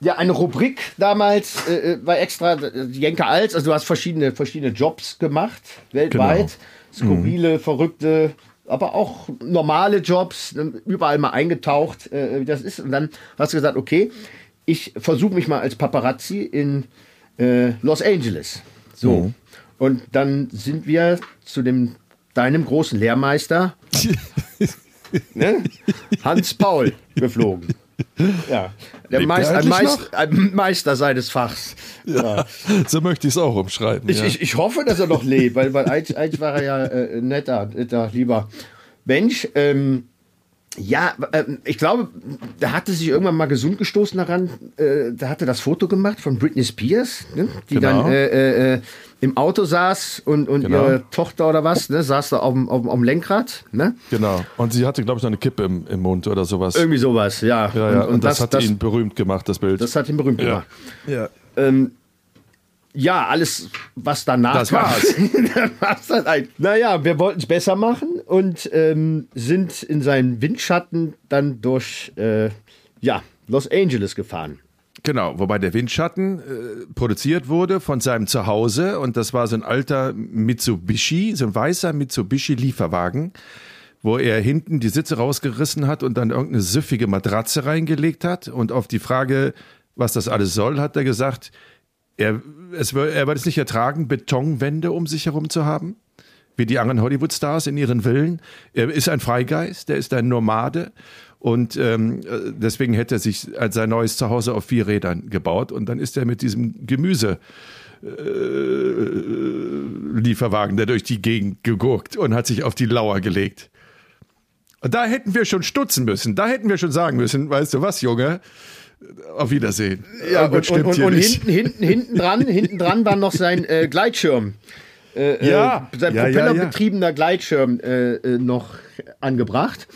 B: ja eine Rubrik damals äh, bei extra äh, Jenke als, also du hast verschiedene verschiedene Jobs gemacht weltweit,
A: Genau.
B: skurrile, verrückte, aber auch normale Jobs, äh, überall mal eingetaucht, äh, wie das ist. Und dann hast du gesagt, okay, ich versuche mich mal als Paparazzi in äh, Los Angeles. So. Und dann sind wir zu dem deinem großen Lehrmeister ne? Hans Paul geflogen. Ja, der
A: er
B: ein, Meister, ein Meister seines Fachs. Ja.
A: So möchte ich es auch umschreiben.
B: Ich,
A: ja.
B: ich, ich hoffe, dass er noch lebt, weil, weil eigentlich, eigentlich war er ja äh, netter, netter, lieber Mensch. Ähm, ja, ähm, ich glaube, da hatte sich irgendwann mal gesund gestoßen daran. Äh, da hatte das Foto gemacht von Britney Spears, ne? die
A: Genau.
B: dann äh, äh, im Auto saß und, und
A: Genau.
B: ihre Tochter oder was, ne, saß da auf dem, Lenkrad. Ne?
A: Genau. Und sie hatte, glaube ich, noch eine Kippe im, im Mund oder sowas.
B: Irgendwie sowas, ja.
A: ja, ja. Und, das, hat ihn berühmt gemacht, das Bild.
B: das hat ihn berühmt gemacht.
A: ja.
B: Ähm, ja, alles, was danach
A: Das war's.
B: das war's dann eigentlich. Naja, wir wollten es besser machen und ähm, sind in seinen Windschatten dann durch äh, ja, Los Angeles gefahren.
A: Genau, wobei der Windschatten äh, produziert wurde von seinem Zuhause und das war so ein alter Mitsubishi, so ein weißer Mitsubishi-Lieferwagen, wo er hinten die Sitze rausgerissen hat und dann irgendeine süffige Matratze reingelegt hat. Und auf die Frage, was das alles soll, hat er gesagt, er, es, er wird es nicht ertragen, Betonwände um sich herum zu haben, wie die anderen Hollywood-Stars in ihren Villen. Er ist ein Freigeist, er ist ein Nomade und ähm, äh, deswegen hätte er sich als sein neues Zuhause auf vier Rädern gebaut und dann ist er mit diesem Gemüse äh, Lieferwagen der durch die Gegend gegurkt und hat sich auf die Lauer gelegt. Da hätten wir schon stutzen müssen. Da hätten wir schon sagen müssen, weißt du was, Junge? Auf Wiedersehen.
B: Ja,
A: Irgendwas
B: und, und, und, und
A: nicht.
B: hinten, hinten, hinten dran, hinten dran war noch sein äh, Gleitschirm. Äh,
A: Ja,
B: äh, sein
A: ja, ja, ja.
B: propellerbetriebener Gleitschirm äh, äh, noch angebracht.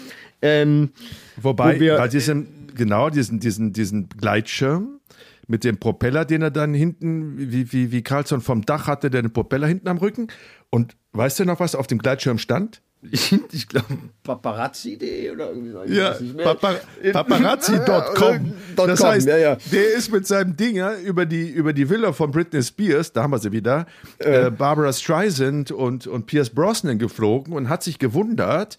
B: Ähm,
A: Wobei,
B: Wo wir-
A: bei diesem, genau, diesen, diesen, diesen Gleitschirm mit dem Propeller, den er dann hinten, wie, wie, wie Carlson vom Dach hatte, der den Propeller hinten am Rücken. Und weißt du noch, was auf dem Gleitschirm stand?
B: Ich, ich glaube, paparazzi.de oder irgendwie so.
A: Ja. Papa, paparazzi.com. Das heißt,
B: ja, ja.
A: der ist mit seinem Dinger über die, über die Villa von Britney Spears, da haben wir sie wieder, äh, Barbara Streisand und, und Pierce Brosnan geflogen und hat sich gewundert,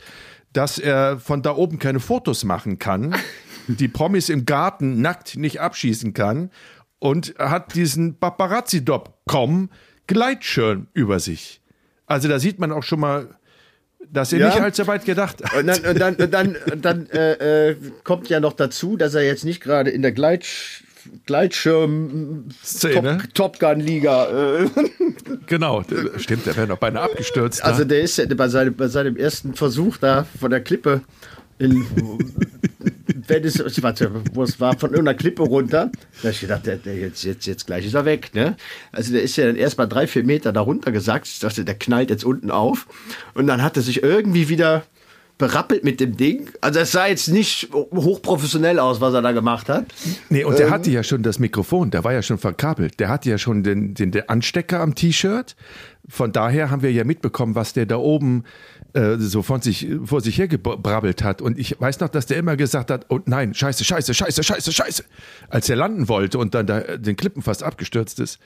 A: dass er von da oben keine Fotos machen kann, die Promis im Garten nackt nicht abschießen kann und hat diesen Paparazzi.com Gleitschirm über sich. Also da sieht man auch schon mal dass ihr
B: Ja.
A: nicht allzu weit gedacht habt.
B: Und dann, und dann, und dann, und dann äh, äh, kommt ja noch dazu, dass er jetzt nicht gerade in der Gleitsch Gleitschirm
A: Szene.
B: Top, Top Gun Liga. Äh,
A: Genau, stimmt, der wäre noch beinahe abgestürzt.
B: also
A: da.
B: der ist ja bei seinem, bei seinem ersten Versuch da von der Klippe in wenn es, warte, wo es war, von irgendeiner Klippe runter. Da hab ich gedacht, der, der jetzt, jetzt, jetzt gleich ist er weg. Ne? Also der ist ja dann erst mal drei, vier Meter da runter gesackt. Ich dachte, der knallt jetzt unten auf. Und dann hat er sich irgendwie wieder berappelt mit dem Ding. Also es sah jetzt nicht hochprofessionell aus, was er da gemacht hat.
A: Nee, und der hatte ja schon das Mikrofon, der war ja schon verkabelt. Der hatte ja schon den, den, den Anstecker am T-Shirt. Von daher haben wir ja mitbekommen, was der da oben äh, so von sich, vor sich her gebrabbelt hat. Und ich weiß noch, dass der immer gesagt hat, oh nein, scheiße, scheiße, scheiße, scheiße, scheiße. Als er landen wollte und dann da den Klippen fast abgestürzt ist.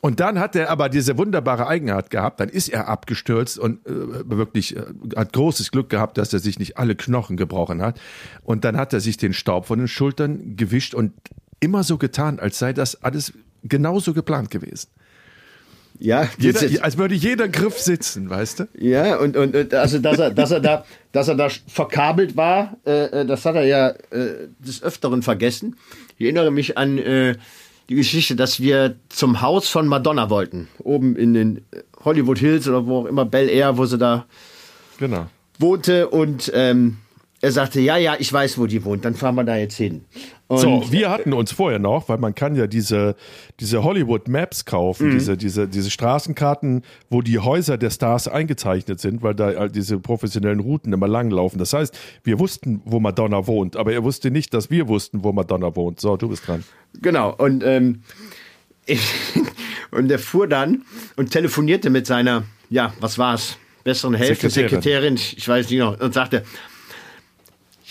A: Und dann hat er aber diese wunderbare Eigenart gehabt, dann ist er abgestürzt und äh, wirklich äh, hat großes Glück gehabt, dass er sich nicht alle Knochen gebrochen hat. Und dann hat er sich den Staub von den Schultern gewischt und immer so getan, als sei das alles genauso geplant gewesen.
B: Ja,
A: Jeder, als würde jeder Griff sitzen, weißt du?
B: Ja, und, und, und also dass er, dass er da, dass er da verkabelt war, äh, äh, das hat er ja äh, des Öfteren vergessen. Ich erinnere mich an äh, die Geschichte, dass wir zum Haus von Madonna wollten, oben in den Hollywood Hills oder wo auch immer Bel Air, wo sie da
A: Genau.
B: wohnte und ähm, er sagte, ja, ja, ich weiß, wo die wohnt, dann fahren wir da jetzt hin. Und
A: So, wir hatten uns vorher noch, weil man kann ja diese, diese Hollywood Maps kaufen, diese, diese, diese Straßenkarten, wo die Häuser der Stars eingezeichnet sind, weil da all diese professionellen Routen immer langlaufen. Das heißt, wir wussten, wo Madonna wohnt, aber er wusste nicht, dass wir wussten, wo Madonna wohnt. So, du bist dran.
B: Genau, und, ähm, und er fuhr dann und telefonierte mit seiner, ja, was war's, besseren Hälfte,
A: Sekretärin.
B: Sekretärin, ich weiß nicht noch, und sagte,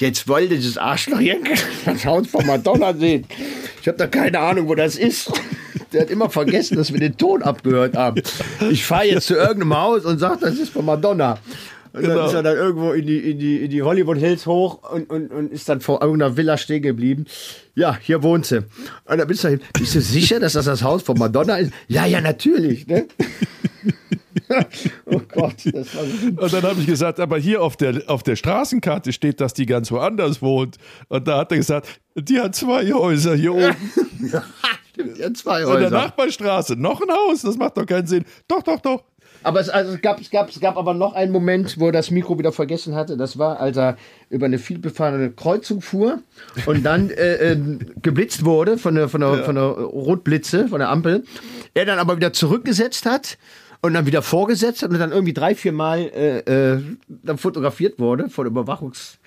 B: jetzt wollte dieses Arschloch Jenke das Haus von Madonna sehen. Ich habe da keine Ahnung, wo das ist. Der hat immer vergessen, dass wir den Ton abgehört haben. Ich fahre jetzt zu irgendeinem Haus und sage, das ist von Madonna. Und dann
A: Genau.
B: ist er dann irgendwo in die, in die, in die Hollywood Hills hoch und, und, und ist dann vor irgendeiner Villa stehen geblieben. Ja, hier wohnt sie. Und dann bist du, bist du sicher, dass das das Haus von Madonna ist? Ja, ja, natürlich. Ne? oh Gott, das war so.
A: Und dann habe ich gesagt, aber hier auf der, auf der Straßenkarte steht, dass die ganz woanders wohnt. Und da hat er gesagt, die hat zwei Häuser hier oben.
B: Stimmt, ja, zwei
A: Und der
B: Häuser.
A: Nachbarstraße noch ein Haus. Das macht doch keinen Sinn. Doch, doch, doch.
B: Aber es, also es, gab, es, gab, es gab aber noch einen Moment, wo er das Mikro wieder vergessen hatte. Das war, als er über eine vielbefahrene Kreuzung fuhr und dann äh, äh, geblitzt wurde von der, von, der, von der Rotblitze, von der Ampel. Er dann aber wieder zurückgesetzt hat und dann wieder vorgesetzt hat und dann irgendwie drei, vier Mal äh, äh, dann fotografiert wurde von Überwachungs...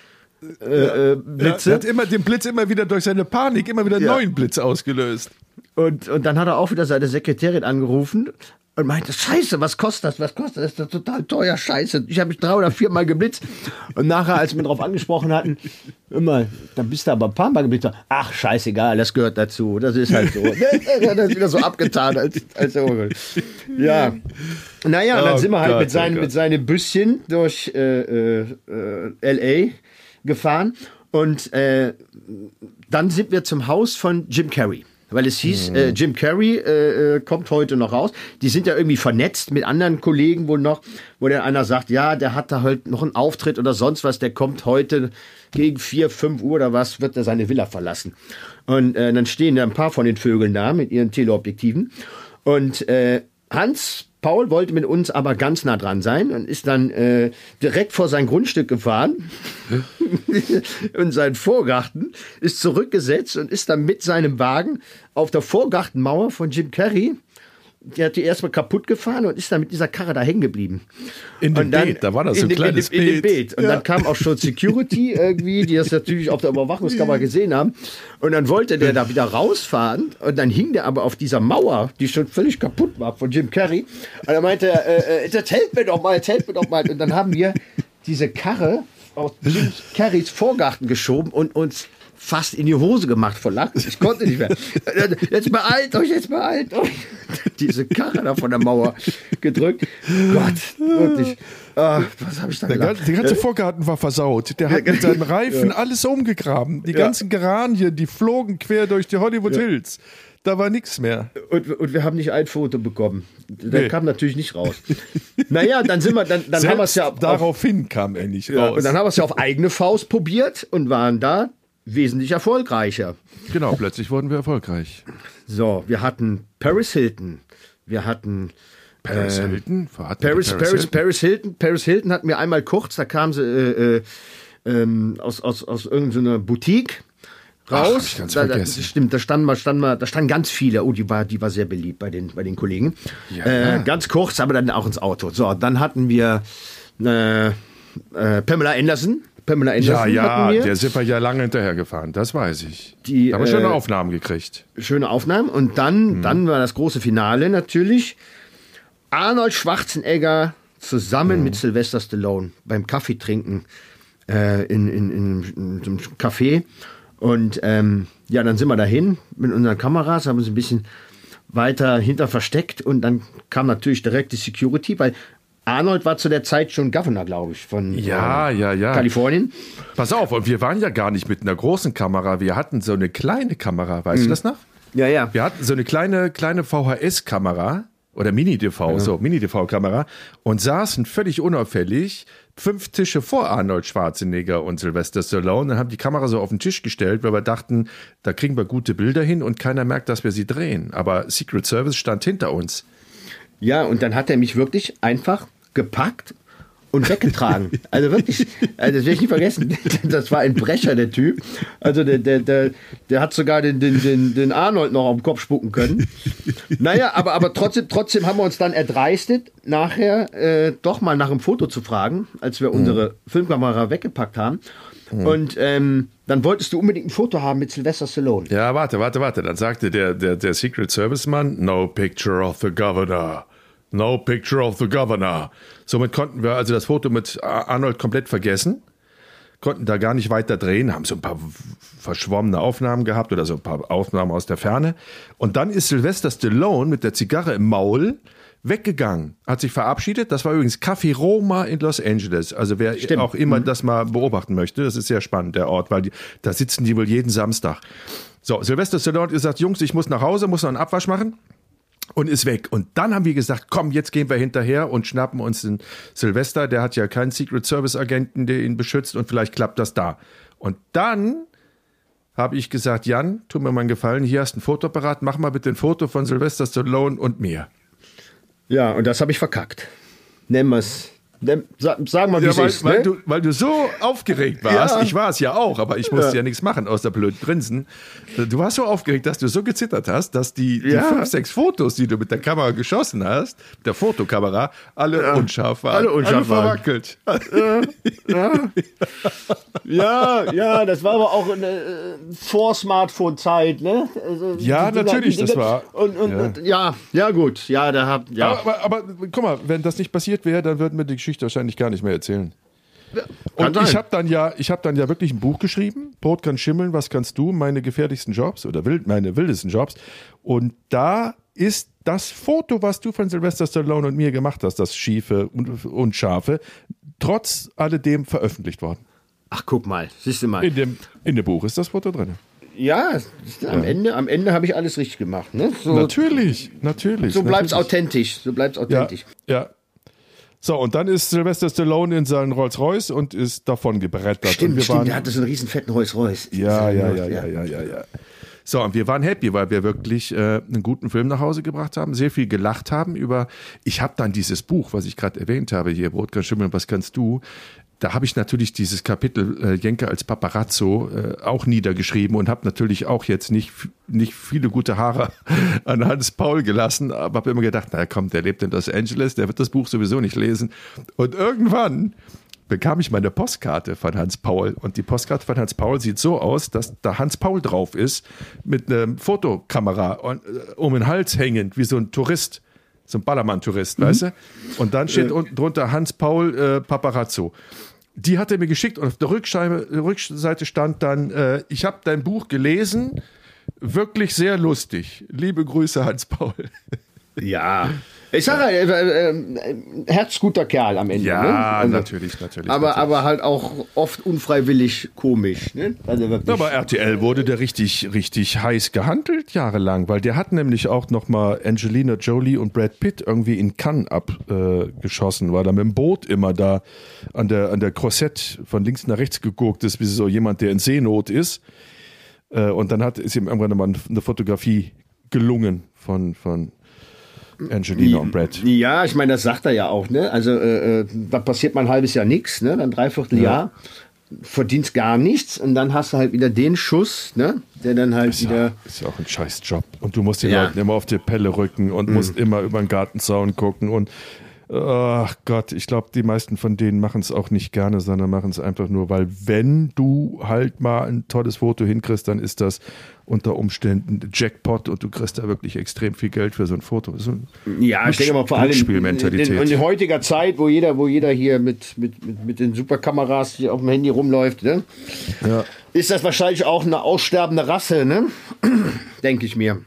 B: Äh, äh, Blitze.
A: Er hat immer den Blitz immer wieder durch seine Panik immer wieder einen
B: Ja.
A: neuen Blitz ausgelöst.
B: Und, und dann hat er auch wieder seine Sekretärin angerufen und meinte, scheiße, was kostet das, was kostet das, das ist total teuer, scheiße. Ich habe mich drei oder vier Mal geblitzt. Und nachher, als wir darauf angesprochen hatten, immer, dann bist du aber ein paar Mal geblitzt. Ach, scheißegal, das gehört dazu, das ist halt so. das ist wieder so abgetan als, als. Ja. Naja, und dann
A: Oh
B: sind wir halt mit,
A: oh
B: seinen, mit seinem Büsschen durch äh, äh, L.A. gefahren und äh, dann sind wir zum Haus von Jim Carrey. Weil es hieß, äh, Jim Carrey äh, äh, kommt heute noch raus. Die sind ja irgendwie vernetzt mit anderen Kollegen wohl noch, wo der einer sagt, ja, der hat da halt noch einen Auftritt oder sonst was, der kommt heute gegen vier, fünf Uhr oder was, wird er seine Villa verlassen. Und äh, dann stehen da ein paar von den Vögeln da mit ihren Teleobjektiven. Und äh, Hans Paul wollte mit uns aber ganz nah dran sein und ist dann äh, direkt vor sein Grundstück gefahren in seinen Vorgarten, ist zurückgesetzt und ist dann mit seinem Wagen auf der Vorgartenmauer von Jim Carrey, der hat die erstmal kaputt gefahren und ist dann mit dieser Karre da hängen geblieben.
A: In dem
B: dann-
A: Beet, da war das so
B: in
A: ein
B: dem-
A: kleines
B: in dem, in dem
A: Beet.
B: Beet. Und
A: Ja.
B: dann kam auch schon Security irgendwie, die das natürlich auf der Überwachungskamera gesehen haben. Und dann wollte der da wieder rausfahren und dann hing der aber auf dieser Mauer, die schon völlig kaputt war von Jim Carrey. Und dann meinte er, äh, äh, das hält mir doch mal, das hält mir doch mal. Und dann haben wir diese Karre aus Jim Carreys Vorgarten geschoben und uns fast in die Hose gemacht vor Lachen. Ich konnte nicht mehr. Jetzt beeilt euch, jetzt beeilt euch. Diese Karre da von der Mauer gedrückt. Gott, wirklich. Ach, was habe ich da
A: Der, ganze- der ganze Vorgarten war versaut. Der hat mit seinen Reifen alles umgegraben. Die ganzen Geranien, die flogen quer durch die Hollywood Hills. Da war nichts mehr.
B: Und, und wir haben nicht ein Foto bekommen. Der
A: Nee.
B: kam natürlich nicht raus. naja, dann sind wir, dann, dann haben wir es ja auf,
A: daraufhin kam er nicht
B: ja,
A: raus.
B: und dann haben wir es ja auf eigene Faust probiert und waren da wesentlich erfolgreicher.
A: genau, plötzlich wurden wir erfolgreich.
B: So, wir hatten Paris Hilton, wir hatten
A: Paris
B: Ähm,
A: Hilton? Wir
B: Paris, Paris,
A: Hilton?
B: Paris Hilton. Paris Hilton hatten wir einmal kurz, da kam sie äh, äh, ähm, aus, aus, aus irgendeiner Boutique raus.
A: hab ich ganz
B: da, da,
A: vergessen.
B: stimmt, da standen mal, standen mal, da standen ganz viele. Oh, die war, die war sehr beliebt bei den, bei den Kollegen.
A: Ja,
B: äh,
A: ja.
B: Ganz kurz, aber dann auch ins Auto. So, dann hatten wir äh, äh, Pamela Anderson. Pamela
A: Ja,
B: Anderson
A: ja,
B: wir.
A: der sind wir ja lange hinterhergefahren, das weiß ich.
B: Die,
A: da haben wir schöne
B: äh,
A: Aufnahmen gekriegt.
B: schöne Aufnahmen. Und dann, dann war das große Finale natürlich. Arnold Schwarzenegger zusammen mit Sylvester Stallone beim Kaffee trinken äh, in, in, in, in so einem Café. Und ähm, ja, dann sind wir dahin mit unseren Kameras, haben uns ein bisschen weiter hinter versteckt und dann kam natürlich direkt die Security, weil Arnold war zu der Zeit schon Governor, glaube ich, von
A: Ja,
B: äh,
A: ja, ja.
B: Kalifornien.
A: Pass auf, und wir waren ja gar nicht mit einer großen Kamera, wir hatten so eine kleine Kamera, weißt du das noch?
B: Ja, ja.
A: Wir hatten so eine kleine, kleine VHS-Kamera oder Mini-DV, so Mini-DV-Kamera und saßen völlig unauffällig fünf Tische vor Arnold Schwarzenegger und Sylvester Stallone und haben die Kamera so auf den Tisch gestellt, weil wir dachten, da kriegen wir gute Bilder hin und keiner merkt, dass wir sie drehen. Aber Secret Service stand hinter uns.
B: Ja, und dann hat er mich wirklich einfach gepackt und weggetragen. Also wirklich, also das werde ich nie vergessen. Das war ein Brecher, der Typ. Also der, der, der, der hat sogar den, den, den, den Arnold noch den Kopf spucken können. Naja, aber, aber trotzdem, trotzdem haben wir uns dann erdreistet, nachher äh, doch mal nach einem Foto zu fragen, als wir unsere Filmkamera weggepackt haben. Und ähm, dann wolltest du unbedingt ein Foto haben mit Sylvester Stallone.
A: Ja, warte, warte, warte. Dann sagte der, der, der Secret Service Mann, no picture of the governor. No picture of the governor. Somit konnten wir also das Foto mit Arnold komplett vergessen, konnten da gar nicht weiter drehen, haben so ein paar verschwommene Aufnahmen gehabt oder so ein paar Aufnahmen aus der Ferne. Und dann ist Sylvester Stallone mit der Zigarre im Maul weggegangen, hat sich verabschiedet. Das war übrigens Café Roma in Los Angeles. Also wer
B: Stimmt.
A: auch immer das mal beobachten möchte, das ist sehr spannend, der Ort, weil die, da sitzen die wohl jeden Samstag. So, Sylvester Stallone hat gesagt, Jungs, ich muss nach Hause, muss noch einen Abwasch machen und ist weg. Und dann haben wir gesagt, komm, jetzt gehen wir hinterher und schnappen uns den Sylvester. Der hat ja keinen Secret Service Agenten, der ihn beschützt und vielleicht klappt das da. Und dann habe ich gesagt, Jan, tu mir mal einen Gefallen, hier hast ein Fotoapparat, mach mal bitte ein Foto von Sylvester Stallone und mir.
B: Ja, und das habe ich verkackt. Nennen wir es. Sag, sagen wir, wie
A: Ja, weil,
B: ist.
A: weil,
B: ne?
A: du, weil du so aufgeregt warst.
B: Ja.
A: Ich war es ja auch, aber ich musste ja,
B: Ja.
A: nichts machen außer blöd grinsen. Du warst so aufgeregt, dass du so gezittert hast, dass die, die fünf, sechs Fotos, die du mit der Kamera geschossen hast, der Fotokamera, alle unscharf waren.
B: Alle unscharf waren.
A: verwackelt.
B: Ja, ja, das war aber auch eine äh, Vor-Smartphone-Zeit, ne? Also,
A: Ja,
B: Dinger-
A: natürlich, das war-
B: Und, und,
A: ja.
B: ja. Und, ja, ja, gut, ja, da hab, ja.
A: Aber, aber, aber guck mal, wenn das nicht passiert wäre, dann würden wir die Geschichte wahrscheinlich gar nicht mehr erzählen. Und ich habe dann ja, ich habe dann ja wirklich ein Buch geschrieben. Brot kann schimmeln, was kannst du? Meine gefährlichsten Jobs oder wild, meine wildesten Jobs. Und da ist das Foto, was du von Sylvester Stallone und mir gemacht hast, das schiefe und unscharfe, trotz alledem veröffentlicht worden.
B: Ach, guck mal, siehst du mal.
A: In dem, in dem Buch ist das Foto drin.
B: Ja, am Ende, am Ende habe ich alles richtig gemacht, ne? So,
A: Natürlich, natürlich.
B: so bleibt's
A: natürlich.
B: authentisch, so bleibt's
A: Ja,
B: authentisch.
A: ja. So, und dann ist Sylvester Stallone in seinen Rolls-Royce und ist davon gebrettert. und
B: Stimmt,
A: wir
B: stimmt,
A: waren,
B: der hatte so einen riesen fetten Rolls-Royce.
A: Ja, ja, ja, ja, ja, ja, ja. So, und wir waren happy, weil wir wirklich äh, einen guten Film nach Hause gebracht haben, sehr viel gelacht haben über. Ich habe dann dieses Buch, was ich gerade erwähnt habe, hier Brot kann schimmeln, was kannst du? Da habe ich natürlich dieses Kapitel äh, Jenke als Paparazzo äh, auch niedergeschrieben und habe natürlich auch jetzt nicht, nicht viele gute Haare an Hans Paul gelassen, aber habe immer gedacht, na komm, der lebt in Los Angeles, der wird das Buch sowieso nicht lesen. Und irgendwann bekam ich meine Postkarte von Hans Paul. Und die Postkarte von Hans Paul sieht so aus, dass da Hans Paul drauf ist, mit einer Fotokamera und, äh, um den Hals hängend, wie so ein Tourist, so ein Ballermann-Tourist, weißt du? Und dann steht unten drunter Hans Paul äh, Paparazzo. die hat er mir geschickt und auf der Rückseite stand dann, äh, ich habe dein Buch gelesen, wirklich sehr lustig. Liebe Grüße, Hans-Paul.
B: Ja. Ich sage, äh, äh, äh, herzguter Kerl am Ende.
A: Ja,
B: ne? Also,
A: natürlich, natürlich.
B: Aber,
A: natürlich.
B: aber halt auch oft unfreiwillig komisch. Ne? Also.
A: Aber RTL wurde der richtig, richtig heiß gehandelt jahrelang, weil der hat nämlich auch noch mal Angelina Jolie und Brad Pitt irgendwie in Cannes abgeschossen, äh, war da mit dem Boot immer da an der, an der Korsett von links nach rechts geguckt ist, wie so jemand, der in Seenot ist. Äh, und dann hat, ist ihm irgendwann mal eine Fotografie gelungen von, von Angelina und Brad.
B: Ja, ich meine, das sagt er ja auch. Ne? Also äh, äh da passiert mal ein halbes Jahr nichts, ne? dann dreiviertel ja. Jahr verdienst gar nichts und dann hast du halt wieder den Schuss, ne? der dann halt
A: ist
B: wieder.
A: Ja, ist ja auch ein scheiß Job. Und du musst den
B: Ja.
A: Leuten immer auf die Pelle rücken und musst immer über den Gartenzaun gucken und ach Gott, ich glaube, die meisten von denen machen es auch nicht gerne, sondern machen es einfach nur, weil wenn du halt mal ein tolles Foto hinkriegst, dann ist das unter Umständen Jackpot und du kriegst da wirklich extrem viel Geld für so ein Foto. So
B: Ja, ich denke mal vor allem in, in, in heutiger Zeit, wo jeder, wo jeder hier mit, mit, mit, mit den Superkameras hier auf dem Handy rumläuft, ne?
A: Ja.
B: ist das wahrscheinlich auch eine aussterbende Rasse, ne? denke ich mir.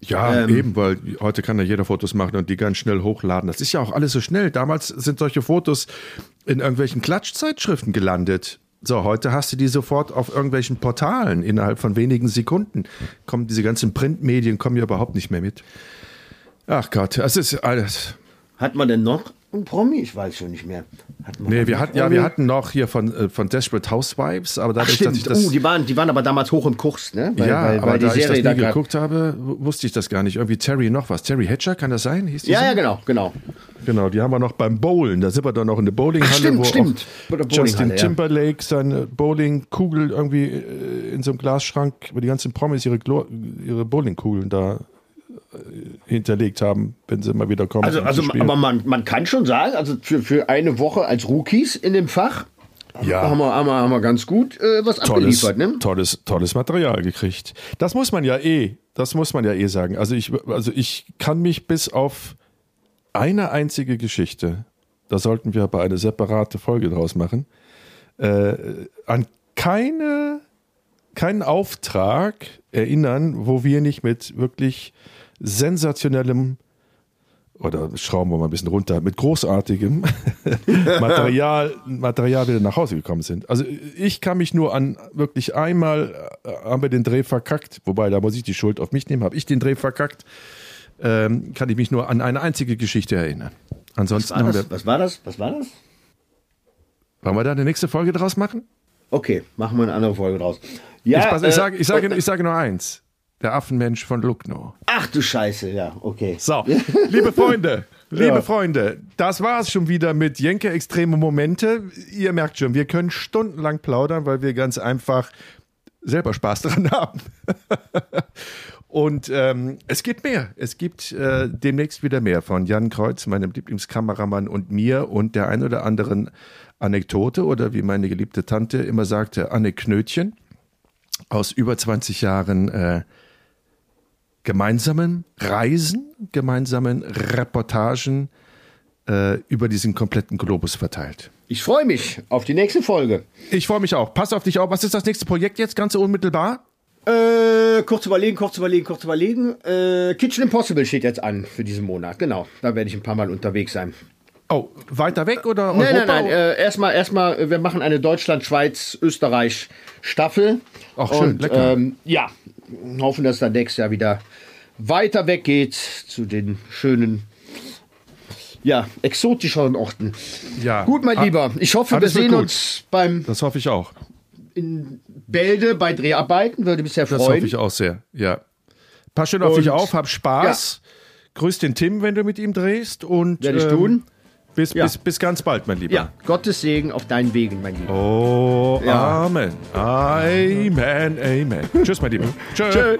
A: Ja,
B: Ähm.
A: eben, weil heute kann ja jeder Fotos machen und die ganz schnell hochladen. Das ist ja auch alles so schnell. Damals sind solche Fotos in irgendwelchen Klatschzeitschriften gelandet. So, heute hast du die sofort auf irgendwelchen Portalen innerhalb von wenigen Sekunden. Kommen diese ganzen Printmedien kommen ja überhaupt nicht mehr mit. Ach Gott, es ist alles.
B: Hat man denn noch einen Promi? Ich weiß schon nicht mehr. Hat man
A: Nee, wir hatten, ja, wir hatten noch hier von, äh, von Desperate Housewives, aber
B: Ach,
A: dadurch, dass ich das.
B: oh, die waren, die waren aber damals hoch im Kurs, ne? Weil,
A: ja,
B: weil,
A: aber
B: weil die
A: da ich das
B: Serie da
A: nie
B: grad-
A: geguckt habe, wusste ich das gar nicht. Irgendwie Terry noch was. Terry Hatcher, kann das sein? Hieß die
B: Ja,
A: so?
B: ja, genau, genau.
A: Genau, die haben wir noch beim Bowlen. Da sind wir dann noch in der Bowlinghalle,
B: Ach, stimmt,
A: wo
B: stimmt.
A: Justin
B: ja.
A: Timberlake seine Bowlingkugel irgendwie äh, in so einem Glasschrank, wo die ganzen Promis ihre, Glo ihre Bowlingkugeln da hinterlegt haben, wenn sie mal wieder kommen.
B: Also, also aber man, man kann schon sagen, also für, für eine Woche als Rookies in dem Fach
A: ja.
B: haben, wir, haben, wir, haben wir ganz gut äh, was
A: tolles,
B: abgeliefert, ne?
A: tolles, tolles Material gekriegt. Das muss man ja eh, das muss man ja eh sagen. Also ich, also ich kann mich bis auf eine einzige Geschichte, da sollten wir aber eine separate Folge draus machen, äh, an keine, keinen Auftrag erinnern, wo wir nicht mit wirklich sensationellem oder schrauben wir mal ein bisschen runter, mit großartigem Material, Material wieder nach Hause gekommen sind. Also ich kann mich nur an wirklich einmal äh, haben wir den Dreh verkackt, wobei da muss ich die Schuld auf mich nehmen, habe ich den Dreh verkackt, ähm, kann ich mich nur an eine einzige Geschichte erinnern. Ansonsten
B: War
A: haben
B: das,
A: wir,
B: was war das? Was war das?
A: wollen wir da eine nächste Folge draus machen?
B: Okay, machen wir eine andere Folge draus. Ja,
A: ich, pass, ich,
B: äh,
A: sage, ich, sage, ich sage nur eins. Der Affenmensch von Lucknow.
B: Ach du Scheiße, ja, okay.
A: So, liebe Freunde, liebe
B: Ja.
A: Freunde, das war es schon wieder mit Jenke Extreme Momente. Ihr merkt schon, wir können stundenlang plaudern, weil wir ganz einfach selber Spaß dran haben. Und ähm, es gibt mehr. Es gibt äh, demnächst wieder mehr von Jan Kreuz, meinem Lieblingskameramann und mir und der ein oder anderen Anekdote oder wie meine geliebte Tante immer sagte, Aneknötchen aus über 20 Jahren äh, gemeinsamen Reisen, gemeinsamen Reportagen äh, über diesen kompletten Globus verteilt.
B: Ich freue mich auf die nächste Folge.
A: Ich freue mich auch. Pass auf dich auf. Was ist das nächste Projekt jetzt ganz unmittelbar?
B: Äh, kurz überlegen, kurz überlegen, kurz überlegen. Äh, Kitchen Impossible steht jetzt an für diesen Monat. Genau, da werde ich ein paar Mal unterwegs sein.
A: Oh, weiter weg oder
B: Nein,
A: Europa?
B: nein, nein. Äh, erstmal, erstmal, äh, wir machen eine Deutschland, Schweiz, Österreich Staffel.
A: Ach, schön,
B: Und,
A: lecker.
B: Ähm, ja, hoffen, dass dann nächstes Jahr wieder weiter weggeht zu den schönen, ja, exotischeren Orten.
A: Ja.
B: Gut, mein
A: Ah,
B: Lieber. Ich hoffe, wir sehen
A: gut.
B: uns beim
A: Das hoffe ich auch.
B: in Bälde bei Dreharbeiten. Würde mich sehr
A: Das
B: freuen.
A: hoffe ich auch sehr. Ja. Pass schön auf
B: Und-
A: dich auf, hab Spaß. Grüß den Tim, wenn du mit ihm drehst. Und,
B: Werde ich
A: ähm,
B: tun.
A: Bis,
B: Ja.
A: bis, bis ganz bald, mein Lieber.
B: Ja, Gottes Segen auf deinen Wegen, mein Lieber.
A: Oh,
B: Ja.
A: Amen. Amen, Amen. Tschüss, mein Lieber. Tschö.
B: Tschö.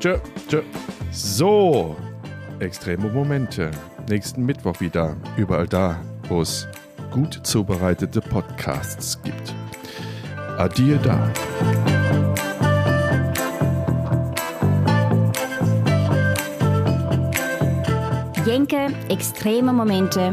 A: Tschö. Tschö. So, extreme Momente. Nächsten Mittwoch wieder. Überall da, wo es gut zubereitete Podcasts gibt. Adieu da.
C: Jenke, extreme Momente,